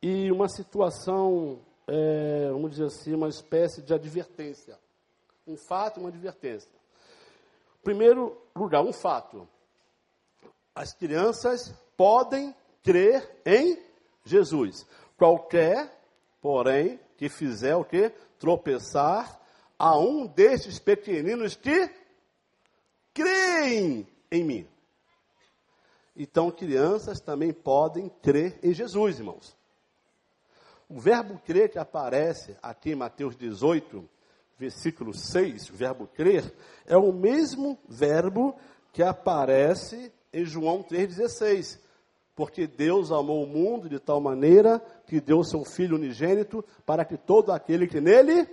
e uma situação, é, vamos dizer assim, uma espécie de advertência. Um fato e uma advertência. Primeiro lugar, um fato. As crianças podem crer em Jesus. Qualquer, porém, que fizer o que? Tropeçar a um destes pequeninos que creem em mim. Então, crianças também podem crer em Jesus, irmãos. O verbo crer que aparece aqui em Mateus 18, versículo 6, o verbo crer, é o mesmo verbo que aparece em João 3,16. Porque Deus amou o mundo de tal maneira que deu seu Filho unigênito para que todo aquele que nele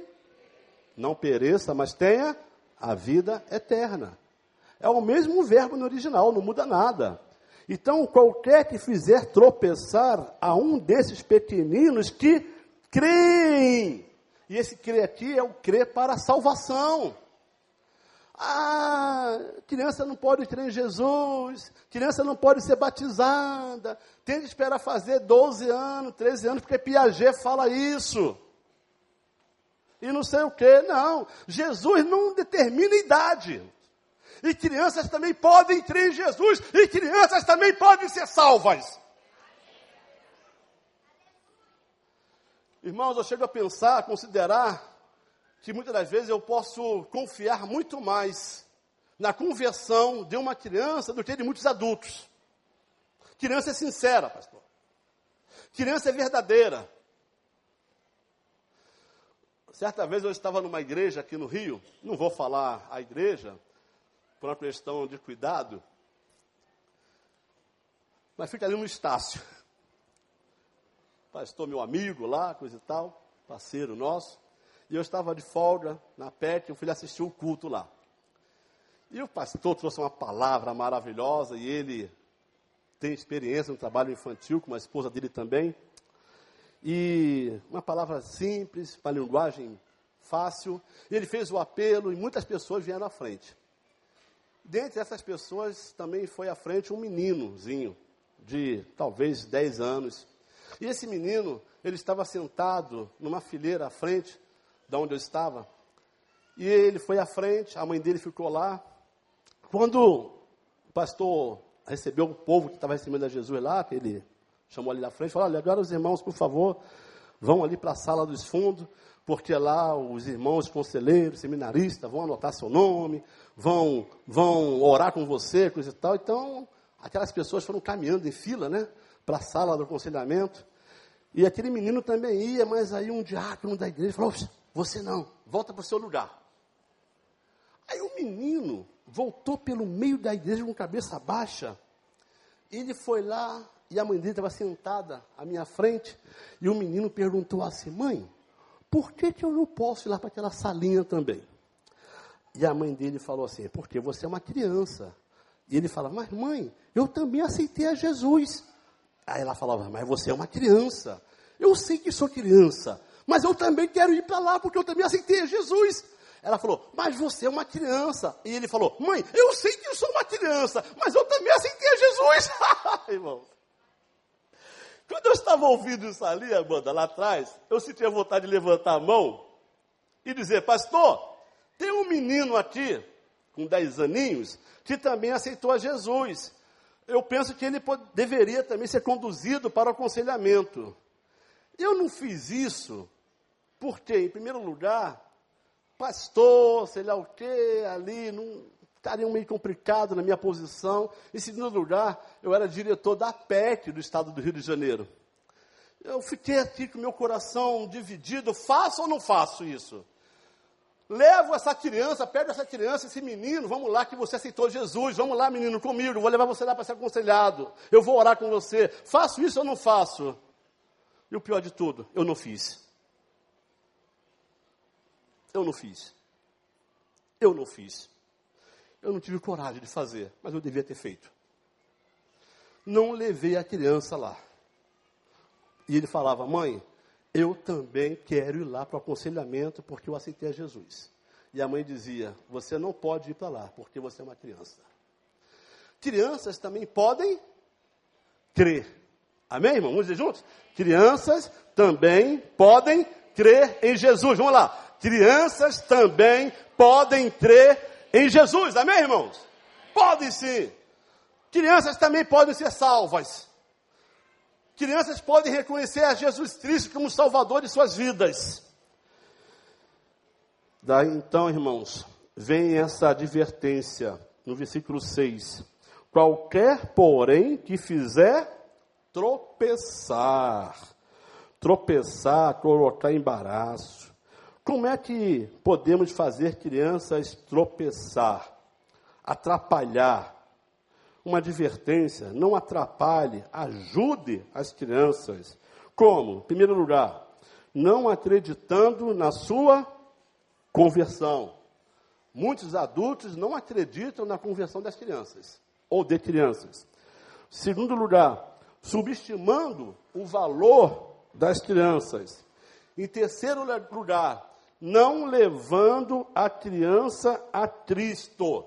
não pereça, mas tenha a vida eterna. É o mesmo verbo no original, não muda nada. Então, qualquer que fizer tropeçar a um desses pequeninos que creem, e esse crer aqui é o crer para a salvação. Ah, criança não pode crer em Jesus, criança não pode ser batizada, tem de esperar fazer 12 anos, 13 anos, porque Piaget fala isso. E não sei o que, não. Jesus não determina idade e crianças também podem crer em Jesus, e crianças também podem ser salvas. Irmãos, eu chego a pensar, a considerar, que muitas das vezes eu posso confiar muito mais na conversão de uma criança do que de muitos adultos. Criança é sincera, pastor. Criança é verdadeira. Certa vez eu estava numa igreja aqui no Rio, não vou falar a igreja, por uma questão de cuidado, mas fica ali no Estácio. Pastor, meu amigo lá, coisa e tal, parceiro nosso. E eu estava de folga na PET, eu fui assistir um culto lá. E o pastor trouxe uma palavra maravilhosa, e ele tem experiência no trabalho infantil, com a esposa dele também. E uma palavra simples, uma linguagem fácil. E ele fez o apelo e muitas pessoas vieram à frente. Dentre essas pessoas também foi à frente um meninozinho, de talvez 10 anos. E esse menino, ele estava sentado numa fileira à frente da onde eu estava. E ele foi à frente, a mãe dele ficou lá. Quando o pastor recebeu o povo que estava recebendo a Jesus lá, que ele chamou ali na frente, falou: Olha, agora os irmãos, por favor, vão ali para a sala dos fundos, porque lá os irmãos conselheiros, seminaristas vão anotar seu nome, vão, vão orar com você, coisa e tal. Então, aquelas pessoas foram caminhando em fila, né? Para a sala do aconselhamento. E aquele menino também ia, mas aí um diácono da igreja falou: Você não, volta para o seu lugar. Aí o menino voltou pelo meio da igreja com cabeça baixa ele foi lá e a mãe dele estava sentada à minha frente e o menino perguntou assim: Mãe, por que, que eu não posso ir lá para aquela salinha também? E a mãe dele falou assim: Porque você é uma criança. E ele falava: Mas mãe, eu também aceitei a Jesus. Aí ela falava: Mas você é uma criança. Eu sei que sou criança, mas eu também quero ir para lá porque eu também aceitei Jesus. Ela falou, mas você é uma criança. E ele falou, mãe, eu sei que eu sou uma criança, mas eu também aceitei Jesus. [LAUGHS] Irmão. Quando eu estava ouvindo isso ali, Amanda, lá atrás, eu sentia vontade de levantar a mão e dizer, pastor, tem um menino aqui, com 10 aninhos, que também aceitou a Jesus. Eu penso que ele pode, deveria também ser conduzido para o aconselhamento. Eu não fiz isso porque, em primeiro lugar, pastor, sei lá o quê, ali, não estaria meio complicado na minha posição. Em segundo lugar, eu era diretor da PEC do estado do Rio de Janeiro. Eu fiquei aqui com meu coração dividido, faço ou não faço isso? Levo essa criança, pego essa criança, esse menino, vamos lá que você aceitou Jesus, vamos lá menino comigo, vou levar você lá para ser aconselhado, eu vou orar com você. Faço isso ou não faço? E o pior de tudo, eu não fiz. Eu não fiz. Eu não fiz. Eu não tive coragem de fazer, mas eu devia ter feito. Não levei a criança lá. E ele falava, mãe, eu também quero ir lá para o aconselhamento porque eu aceitei a Jesus. E a mãe dizia, você não pode ir para lá porque você é uma criança. Crianças também podem crer. Amém, irmão? Vamos dizer juntos? Crianças também podem crer em Jesus. Vamos lá crianças também podem crer em Jesus. Amém, irmãos? Podem sim. Crianças também podem ser salvas. Crianças podem reconhecer a Jesus Cristo como Salvador de suas vidas. Daí então, irmãos, vem essa advertência no versículo 6. Qualquer, porém, que fizer tropeçar, tropeçar, colocar embaraço, como é que podemos fazer crianças tropeçar, atrapalhar? Uma advertência, não atrapalhe, ajude as crianças. Como? Em primeiro lugar, não acreditando na sua conversão. Muitos adultos não acreditam na conversão das crianças, ou de crianças. Segundo lugar, subestimando o valor das crianças. Em terceiro lugar, não levando a criança a Cristo.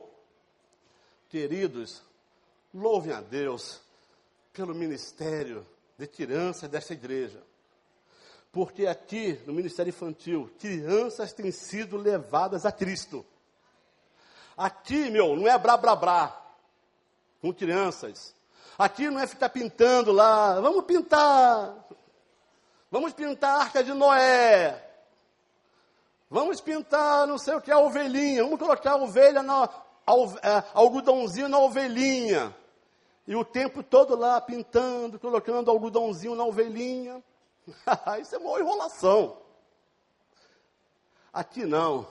Queridos, louvem a Deus pelo ministério de crianças desta igreja. Porque aqui, no ministério infantil, crianças têm sido levadas a Cristo. Aqui, meu, não é blá blá blá com crianças. Aqui não é ficar pintando lá, vamos pintar. Vamos pintar a arca de Noé. Vamos pintar não sei o que, a ovelhinha. Vamos colocar a ovelha na, algodãozinho na ovelhinha. E o tempo todo lá pintando, colocando algodãozinho na ovelhinha. [LAUGHS] Isso é uma enrolação. Aqui não.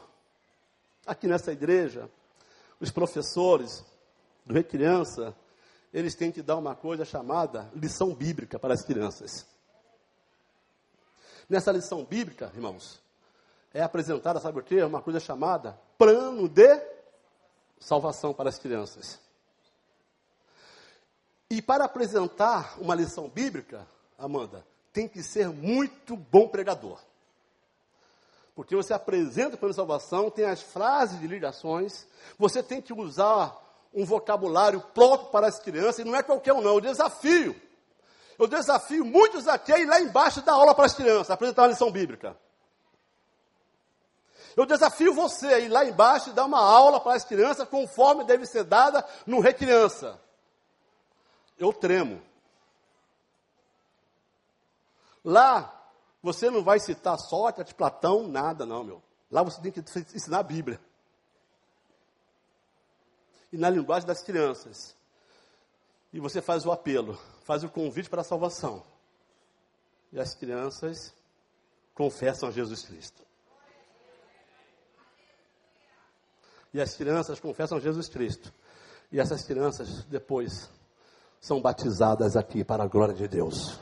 Aqui nessa igreja, os professores do Recriança, eles têm que dar uma coisa chamada lição bíblica para as crianças. Nessa lição bíblica, irmãos, é apresentada, sabe o quê? Uma coisa chamada plano de salvação para as crianças. E para apresentar uma lição bíblica, Amanda, tem que ser muito bom pregador. Porque você apresenta o plano de salvação, tem as frases de ligações, você tem que usar um vocabulário próprio para as crianças, e não é qualquer um, não, o desafio. Eu desafio muitos aqui a ir lá embaixo da aula para as crianças, apresentar uma lição bíblica. Eu desafio você a ir lá embaixo e dar uma aula para as crianças conforme deve ser dada no Recriança. Eu tremo. Lá, você não vai citar Sócrates, Platão, nada não, meu. Lá você tem que ensinar a Bíblia. E na linguagem das crianças. E você faz o apelo, faz o convite para a salvação. E as crianças confessam a Jesus Cristo. E as crianças confessam Jesus Cristo. E essas crianças depois são batizadas aqui para a glória de Deus.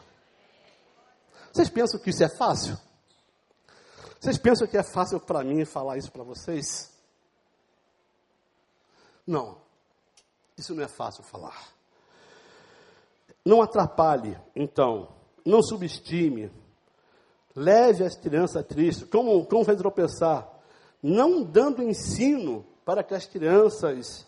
Vocês pensam que isso é fácil? Vocês pensam que é fácil para mim falar isso para vocês? Não, isso não é fácil falar. Não atrapalhe, então, não subestime, leve as crianças Cristo. Como, como faz tropeçar? Não dando ensino para que as crianças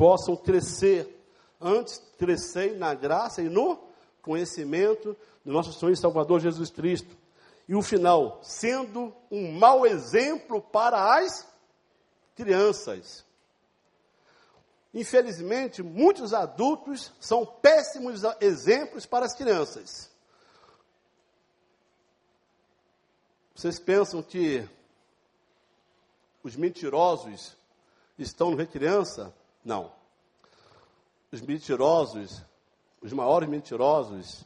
possam crescer. Antes, crescer na graça e no conhecimento do nosso Senhor e Salvador Jesus Cristo. E o final, sendo um mau exemplo para as crianças. Infelizmente, muitos adultos são péssimos exemplos para as crianças. Vocês pensam que os mentirosos estão no Rei Criança? Não. Os mentirosos, os maiores mentirosos,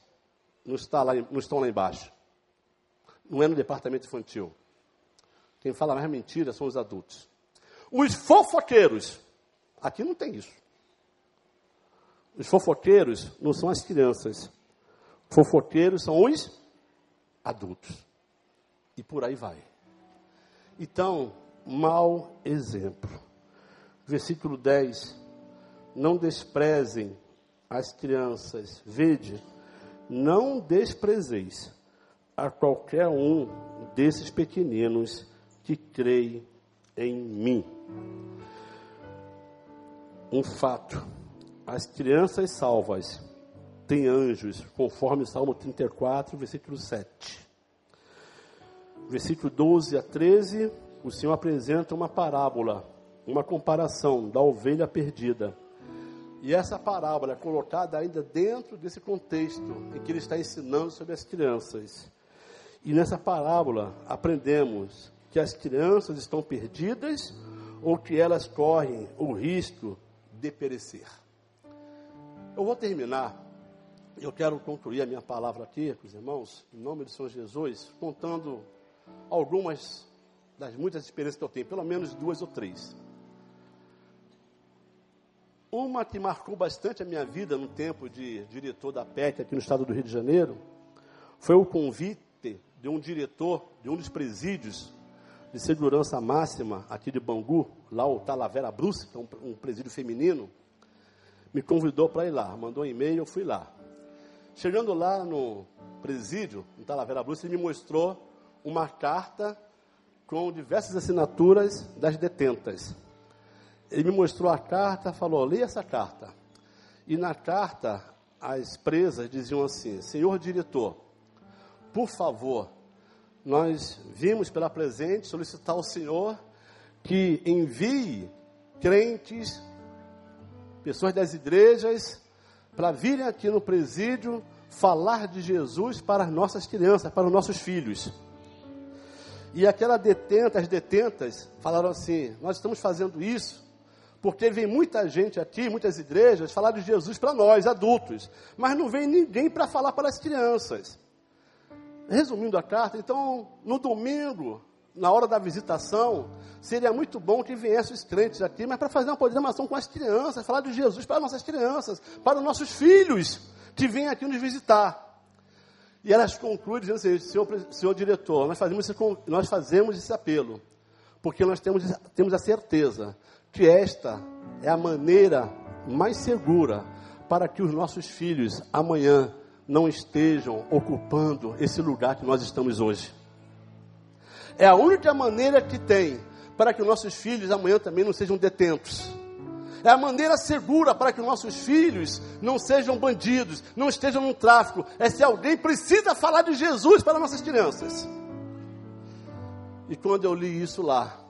não, está lá, não estão lá embaixo. Não é no departamento infantil. Quem fala mais mentira são os adultos. Os fofoqueiros. Aqui não tem isso. Os fofoqueiros não são as crianças. Fofoqueiros são os adultos. E por aí vai. Então, mau exemplo. Versículo 10. Não desprezem as crianças. Vede, não desprezeis a qualquer um desses pequeninos que creem em mim. Um fato: as crianças salvas têm anjos, conforme Salmo 34, versículo 7. Versículo 12 a 13, o Senhor apresenta uma parábola, uma comparação da ovelha perdida. E essa parábola é colocada ainda dentro desse contexto em que ele está ensinando sobre as crianças. E nessa parábola aprendemos que as crianças estão perdidas ou que elas correm o risco de perecer. Eu vou terminar, eu quero concluir a minha palavra aqui com os irmãos, em nome de São Jesus, contando algumas das muitas experiências que eu tenho, pelo menos duas ou três. Uma que marcou bastante a minha vida no tempo de diretor da PEC aqui no estado do Rio de Janeiro, foi o convite de um diretor de um dos presídios de segurança máxima aqui de Bangu, lá o Talavera Bruce, que é um, um presídio feminino, me convidou para ir lá, mandou um e-mail, eu fui lá. Chegando lá no presídio, no Talavera Bruce, ele me mostrou uma carta com diversas assinaturas das detentas. Ele me mostrou a carta, falou: leia essa carta. E na carta, as presas diziam assim: Senhor diretor, por favor, nós vimos pela presente solicitar ao Senhor que envie crentes, pessoas das igrejas, para virem aqui no presídio falar de Jesus para as nossas crianças, para os nossos filhos. E aquela detenta, as detentas, falaram assim: Nós estamos fazendo isso porque vem muita gente aqui, muitas igrejas, falar de Jesus para nós, adultos, mas não vem ninguém para falar para as crianças. Resumindo a carta, então, no domingo, na hora da visitação, seria muito bom que viessem os crentes aqui, mas para fazer uma programação com as crianças, falar de Jesus para nossas crianças, para os nossos filhos que vêm aqui nos visitar. E elas concluem dizendo assim, senhor, senhor diretor, nós fazemos, esse, nós fazemos esse apelo, porque nós temos, temos a certeza que esta é a maneira mais segura para que os nossos filhos amanhã não estejam ocupando esse lugar que nós estamos hoje. É a única maneira que tem para que nossos filhos amanhã também não sejam detentos. É a maneira segura para que nossos filhos não sejam bandidos, não estejam no tráfico. É se alguém precisa falar de Jesus para nossas crianças. E quando eu li isso lá,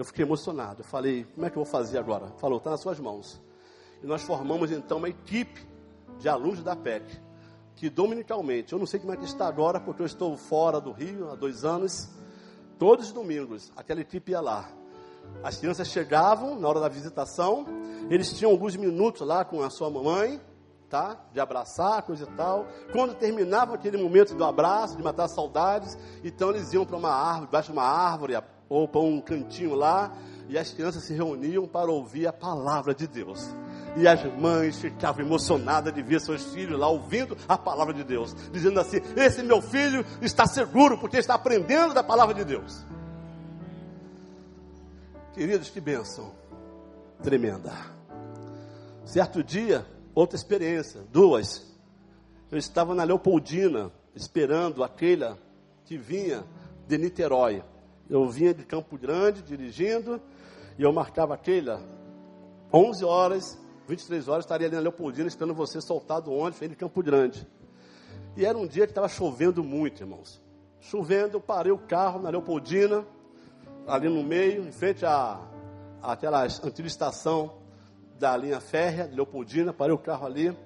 eu fiquei emocionado. Eu falei, como é que eu vou fazer agora? Falou, está nas suas mãos. E nós formamos então uma equipe de alunos da PEC que dominicalmente, eu não sei como é que está agora, porque eu estou fora do Rio há dois anos, todos os domingos, aquela equipe ia lá. As crianças chegavam na hora da visitação, eles tinham alguns minutos lá com a sua mamãe, tá? De abraçar, coisa e tal. Quando terminava aquele momento do abraço, de matar saudades, então eles iam para uma árvore, debaixo de uma árvore, ou para um cantinho lá, e as crianças se reuniam para ouvir a palavra de Deus. E as mães ficavam emocionadas de ver seus filhos lá ouvindo a palavra de Deus, dizendo assim: Esse meu filho está seguro porque está aprendendo da palavra de Deus. Queridos, que bênção tremenda. Certo dia, outra experiência, duas. Eu estava na Leopoldina, esperando aquela que vinha de Niterói. Eu vinha de Campo Grande dirigindo e eu marcava aquela 11 horas, 23 horas, estaria ali na Leopoldina esperando você soltar do ônibus, de Campo Grande. E era um dia que estava chovendo muito, irmãos. Chovendo, eu parei o carro na Leopoldina, ali no meio, em frente à, àquela antiga estação da linha férrea de Leopoldina, parei o carro ali.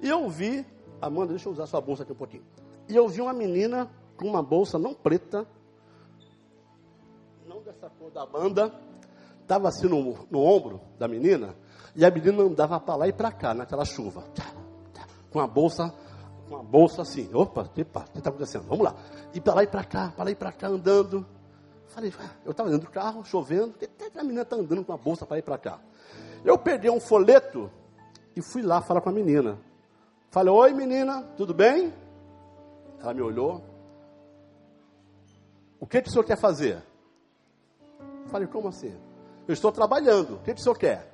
E eu vi, Amanda, deixa eu usar sua bolsa aqui um pouquinho. E eu vi uma menina com uma bolsa não preta, da banda, estava assim no, no ombro da menina, e a menina andava para lá e para cá, naquela chuva. Com a bolsa, com a bolsa assim. Opa, o que está acontecendo? Vamos lá. E para lá e para cá, para lá e para cá, andando. Falei, ah, eu estava dentro do carro, chovendo, a menina está andando com a bolsa para ir para cá. Eu peguei um folheto e fui lá falar com a menina. Falei, oi menina, tudo bem? Ela me olhou. O que, que o senhor quer fazer? Falei, como assim? Eu estou trabalhando. O que, que o senhor quer?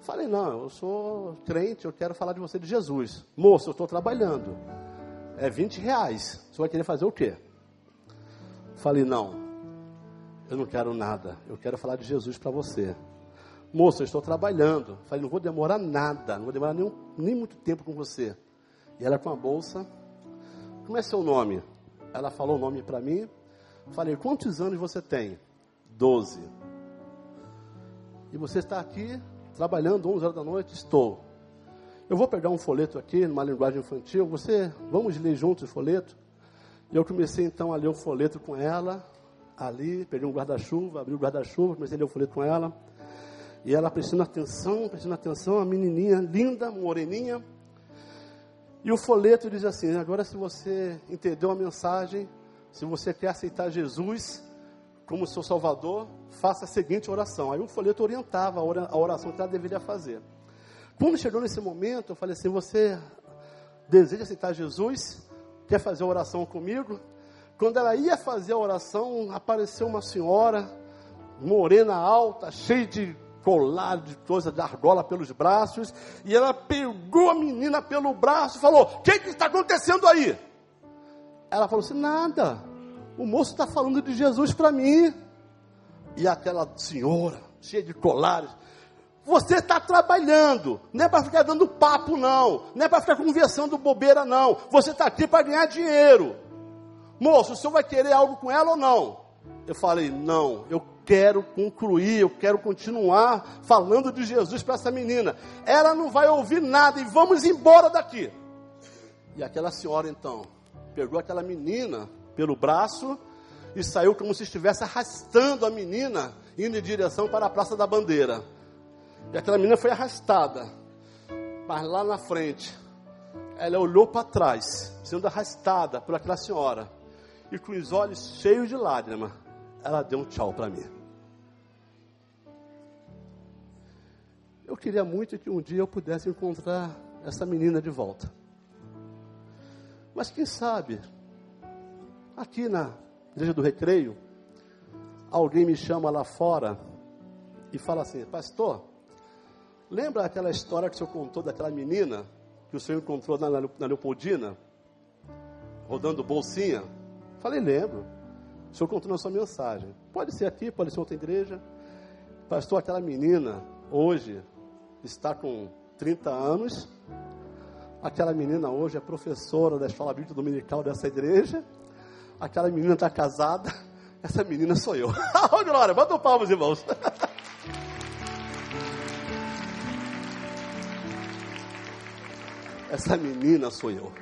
Falei, não, eu sou crente, eu quero falar de você de Jesus. Moço, eu estou trabalhando. É 20 reais. O senhor vai querer fazer o quê? Falei, não, eu não quero nada. Eu quero falar de Jesus para você. Moço, eu estou trabalhando. Falei, não vou demorar nada, não vou demorar nem, nem muito tempo com você. E ela com a bolsa. Como é seu nome? Ela falou o nome para mim. Falei, quantos anos você tem? Doze. E você está aqui trabalhando 11 horas da noite? Estou. Eu vou pegar um folheto aqui, numa linguagem infantil. Você, vamos ler juntos o folheto? Eu comecei então a ler o folheto com ela, ali, peguei um guarda-chuva, abri o guarda-chuva, comecei a ler o folheto com ela. E ela prestando atenção, prestando atenção, a menininha linda, moreninha. E o folheto diz assim: agora, se você entendeu a mensagem, se você quer aceitar Jesus como seu Salvador, faça a seguinte oração. Aí o folheto orientava a oração que ela deveria fazer. Quando chegou nesse momento, eu falei assim: você deseja aceitar Jesus? quer fazer a oração comigo? Quando ela ia fazer a oração, apareceu uma senhora, morena alta, cheia de colar, de coisa de argola pelos braços, e ela pegou a menina pelo braço e falou: O que, que está acontecendo aí? Ela falou assim: Nada, o moço está falando de Jesus para mim. E aquela senhora, cheia de colares, você está trabalhando, não é para ficar dando papo, não, não é para ficar conversando bobeira, não. Você está aqui para ganhar dinheiro. Moço, o senhor vai querer algo com ela ou não? Eu falei, não, eu quero concluir, eu quero continuar falando de Jesus para essa menina. Ela não vai ouvir nada e vamos embora daqui. E aquela senhora então pegou aquela menina pelo braço e saiu como se estivesse arrastando a menina indo em direção para a Praça da Bandeira. E aquela menina foi arrastada. Mas lá na frente, ela olhou para trás, sendo arrastada por aquela senhora. E com os olhos cheios de lágrimas, ela deu um tchau para mim. Eu queria muito que um dia eu pudesse encontrar essa menina de volta. Mas quem sabe, aqui na igreja do recreio, alguém me chama lá fora e fala assim: Pastor, Lembra aquela história que o senhor contou daquela menina que o senhor encontrou na, na Leopoldina, rodando bolsinha? Falei, lembro. O senhor contou na sua mensagem. Pode ser aqui, pode ser outra igreja. Pastor, aquela menina hoje está com 30 anos. Aquela menina hoje é professora da escola bíblica dominical dessa igreja. Aquela menina está casada. [LAUGHS] Essa menina sou eu. [LAUGHS] Ô, Glória, bota o palmas, irmãos. [LAUGHS] Essa menina sou eu.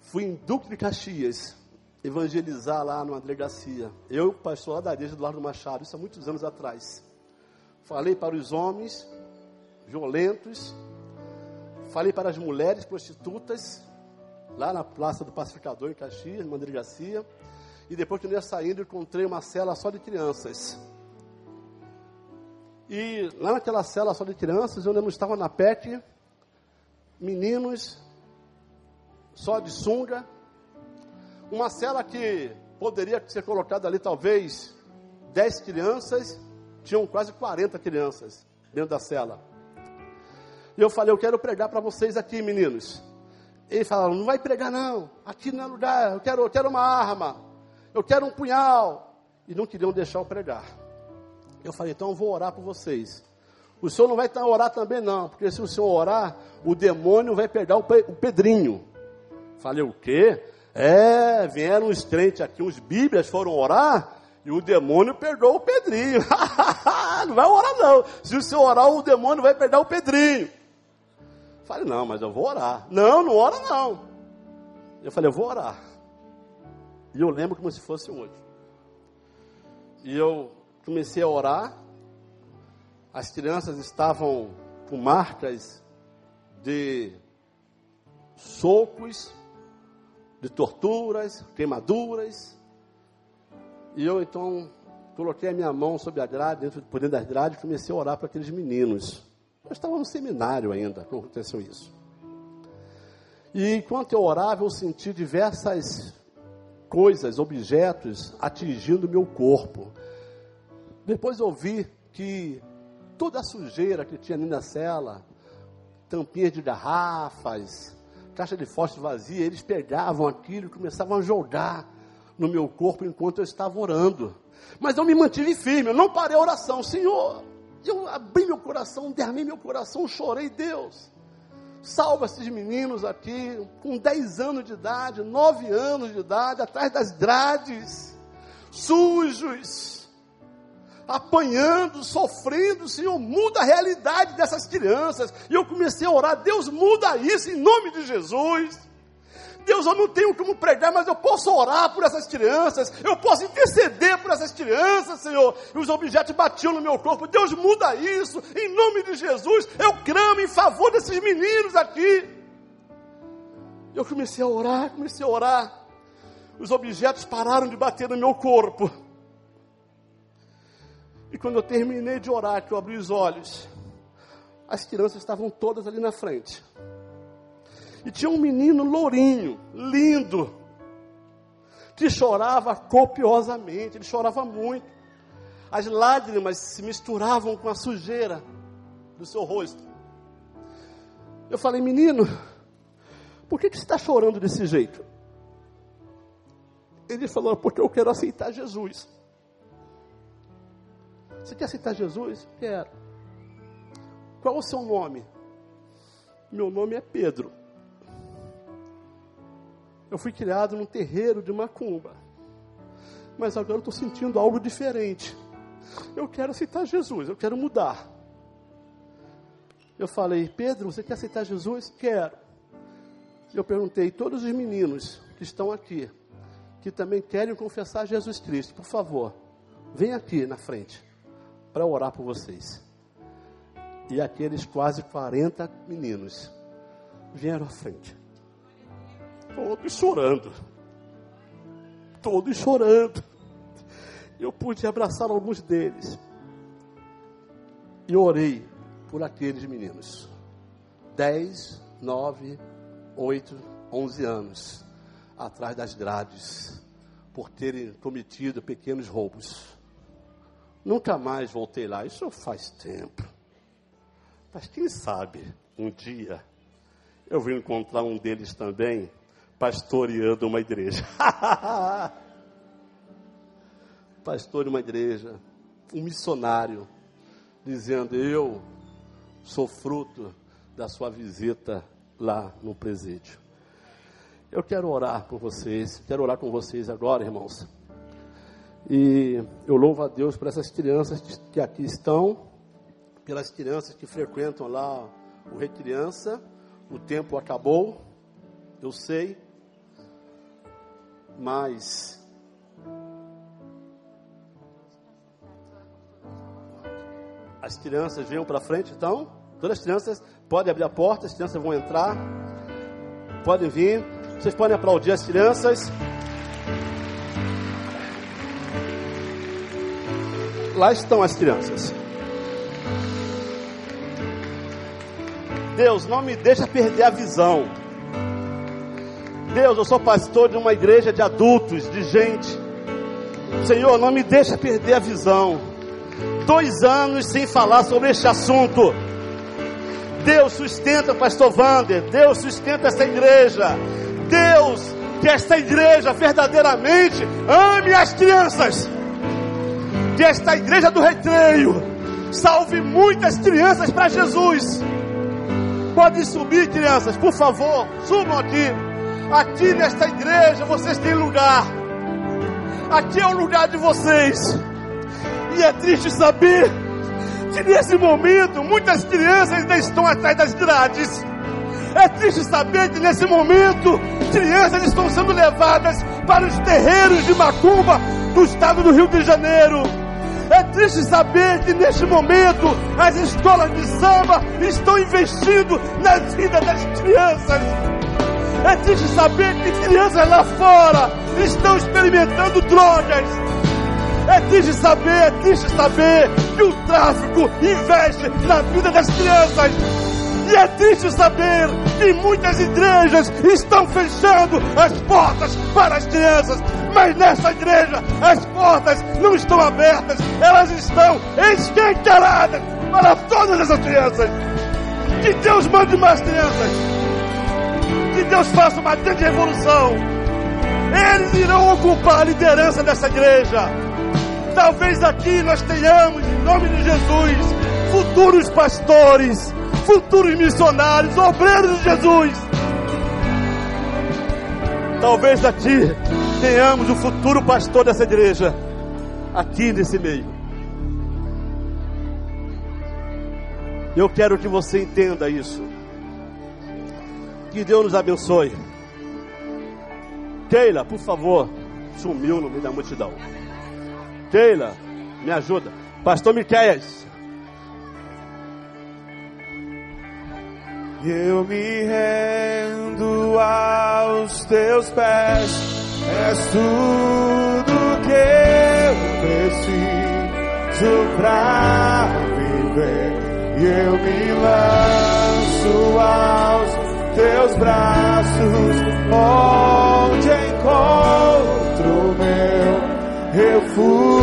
Fui em Duque de Caxias evangelizar lá numa delegacia. Eu, pastor lá da igreja do Largo Machado, isso há muitos anos atrás. Falei para os homens violentos, falei para as mulheres prostitutas, lá na Praça do Pacificador, em Caxias, numa delegacia. E depois que eu ia saindo, encontrei uma cela só de crianças. E lá naquela cela só de crianças, eu lembro estava na PET, meninos, só de sunga. Uma cela que poderia ser colocada ali talvez 10 crianças, tinham quase 40 crianças dentro da cela. E eu falei, eu quero pregar para vocês aqui, meninos. Eles falaram, não vai pregar não, aqui não é lugar, eu quero, eu quero uma arma, eu quero um punhal. E não queriam deixar eu pregar. Eu falei, então eu vou orar por vocês. O senhor não vai orar também não, porque se o senhor orar, o demônio vai pegar o, o Pedrinho. Falei, o quê? É, vieram uns crentes aqui, uns bíblias foram orar, e o demônio perdoou o Pedrinho. [LAUGHS] não vai orar não. Se o senhor orar, o demônio vai perder o Pedrinho. Falei, não, mas eu vou orar. Não, não ora não. Eu falei, eu vou orar. E eu lembro como se fosse hoje. E eu comecei a orar. As crianças estavam com marcas de socos, de torturas, queimaduras. E eu então coloquei a minha mão sobre a grade, dentro, por dentro das grades, e comecei a orar para aqueles meninos. Eu estava no seminário ainda quando aconteceu isso. E enquanto eu orava, eu senti diversas coisas, objetos atingindo meu corpo. Depois eu vi que toda a sujeira que tinha ali na cela, tampinhas de garrafas, caixa de fósforo vazia, eles pegavam aquilo e começavam a jogar no meu corpo enquanto eu estava orando. Mas eu me mantive firme, eu não parei a oração. Senhor, eu abri meu coração, derramei meu coração, chorei, Deus. Salva esses meninos aqui, com 10 anos de idade, 9 anos de idade, atrás das grades, sujos, apanhando, sofrendo. Senhor, muda a realidade dessas crianças. E eu comecei a orar, Deus, muda isso em nome de Jesus. Deus, eu não tenho como pregar, mas eu posso orar por essas crianças, eu posso interceder por essas crianças, Senhor. E os objetos batiam no meu corpo. Deus, muda isso, em nome de Jesus. Eu clamo em favor desses meninos aqui. Eu comecei a orar, comecei a orar. Os objetos pararam de bater no meu corpo. E quando eu terminei de orar, que eu abri os olhos, as crianças estavam todas ali na frente. E tinha um menino lourinho, lindo, que chorava copiosamente, ele chorava muito. As lágrimas se misturavam com a sujeira do seu rosto. Eu falei, menino, por que, que você está chorando desse jeito? Ele falou, porque eu quero aceitar Jesus. Você quer aceitar Jesus? Quero. Qual o seu nome? Meu nome é Pedro. Eu fui criado num terreiro de macumba. Mas agora eu estou sentindo algo diferente. Eu quero aceitar Jesus, eu quero mudar. Eu falei, Pedro, você quer aceitar Jesus? Quero. Eu perguntei, todos os meninos que estão aqui, que também querem confessar Jesus Cristo, por favor, vem aqui na frente para orar por vocês. E aqueles quase 40 meninos vieram à frente todos chorando. Todos chorando. Eu pude abraçar alguns deles. E orei por aqueles meninos. 10, 9, 8, 11 anos atrás das grades por terem cometido pequenos roubos. Nunca mais voltei lá, isso faz tempo. Mas quem sabe um dia eu vou encontrar um deles também pastoreando uma igreja. [LAUGHS] Pastor de uma igreja, um missionário, dizendo: Eu sou fruto da sua visita lá no presídio. Eu quero orar por vocês, quero orar com vocês agora, irmãos. E eu louvo a Deus por essas crianças que aqui estão, pelas crianças que frequentam lá o Recriança. O tempo acabou, eu sei, mas as crianças vêm para frente, então todas as crianças podem abrir a porta, as crianças vão entrar, podem vir, vocês podem aplaudir as crianças. Lá estão as crianças. Deus, não me deixa perder a visão. Deus, eu sou pastor de uma igreja de adultos, de gente. Senhor, não me deixa perder a visão. Dois anos sem falar sobre este assunto. Deus sustenta pastor Wander. Deus sustenta essa igreja. Deus, que esta igreja verdadeiramente ame as crianças. Que esta igreja do recreio salve muitas crianças para Jesus. Podem subir, crianças, por favor, subam aqui. Aqui nesta igreja vocês têm lugar. Aqui é o lugar de vocês. E é triste saber que nesse momento muitas crianças ainda estão atrás das grades. É triste saber que nesse momento crianças estão sendo levadas para os terreiros de macumba do estado do Rio de Janeiro. É triste saber que neste momento as escolas de samba estão investindo na vida das crianças. É triste saber que crianças lá fora estão experimentando drogas. É triste saber, é triste saber que o tráfico investe na vida das crianças. E é triste saber que muitas igrejas estão fechando as portas para as crianças. Mas nessa igreja as portas não estão abertas, elas estão escancaradas para todas essas crianças. Que Deus mande mais crianças. Deus faça uma grande revolução. Eles irão ocupar a liderança dessa igreja. Talvez aqui nós tenhamos, em nome de Jesus, futuros pastores, futuros missionários, obreiros de Jesus. Talvez aqui tenhamos o futuro pastor dessa igreja, aqui nesse meio. Eu quero que você entenda isso. Que Deus nos abençoe. Keila, por favor, sumiu no meio da multidão. Keila, me ajuda. Pastor Miqueias. Eu me rendo aos teus pés, és tudo que eu preciso pra viver. E eu me lanço aos teus braços, onde encontro meu refúgio.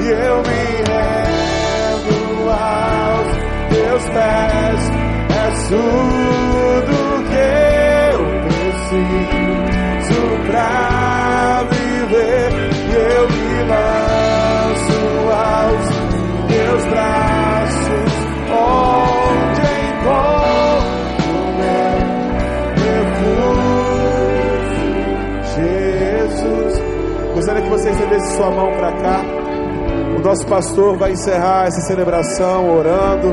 E eu me rendo aos teus pés, és tudo que você estendesse sua mão para cá. O nosso pastor vai encerrar essa celebração orando,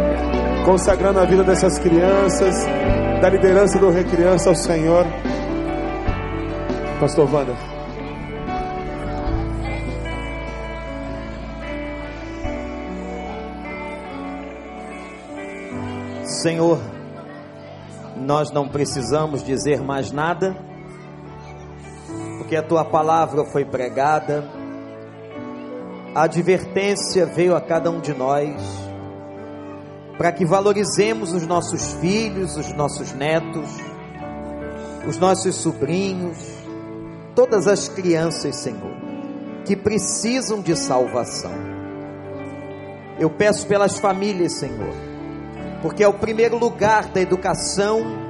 consagrando a vida dessas crianças, da liderança do Recriança ao Senhor. Pastor Wanda. Senhor, nós não precisamos dizer mais nada, porque a tua palavra foi pregada, a advertência veio a cada um de nós, para que valorizemos os nossos filhos, os nossos netos, os nossos sobrinhos, todas as crianças, Senhor, que precisam de salvação. Eu peço pelas famílias, Senhor, porque é o primeiro lugar da educação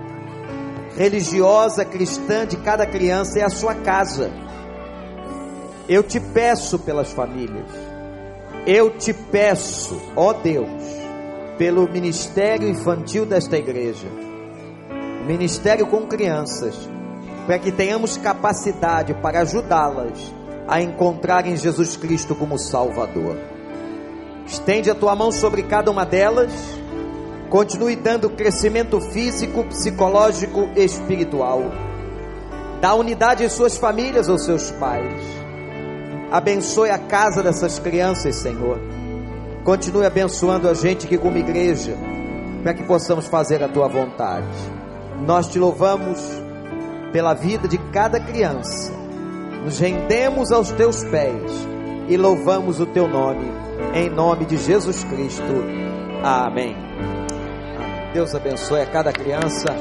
religiosa cristã de cada criança é a sua casa. Eu te peço pelas famílias. Eu te peço, ó Deus, pelo ministério infantil desta igreja. Ministério com crianças, para que tenhamos capacidade para ajudá-las a encontrarem Jesus Cristo como Salvador. Estende a tua mão sobre cada uma delas. Continue dando crescimento físico, psicológico e espiritual. Dá unidade em suas famílias ou seus pais. Abençoe a casa dessas crianças, Senhor. Continue abençoando a gente aqui como igreja, para que possamos fazer a tua vontade. Nós te louvamos pela vida de cada criança. Nos rendemos aos teus pés e louvamos o teu nome, em nome de Jesus Cristo. Amém. Deus abençoe a cada criança.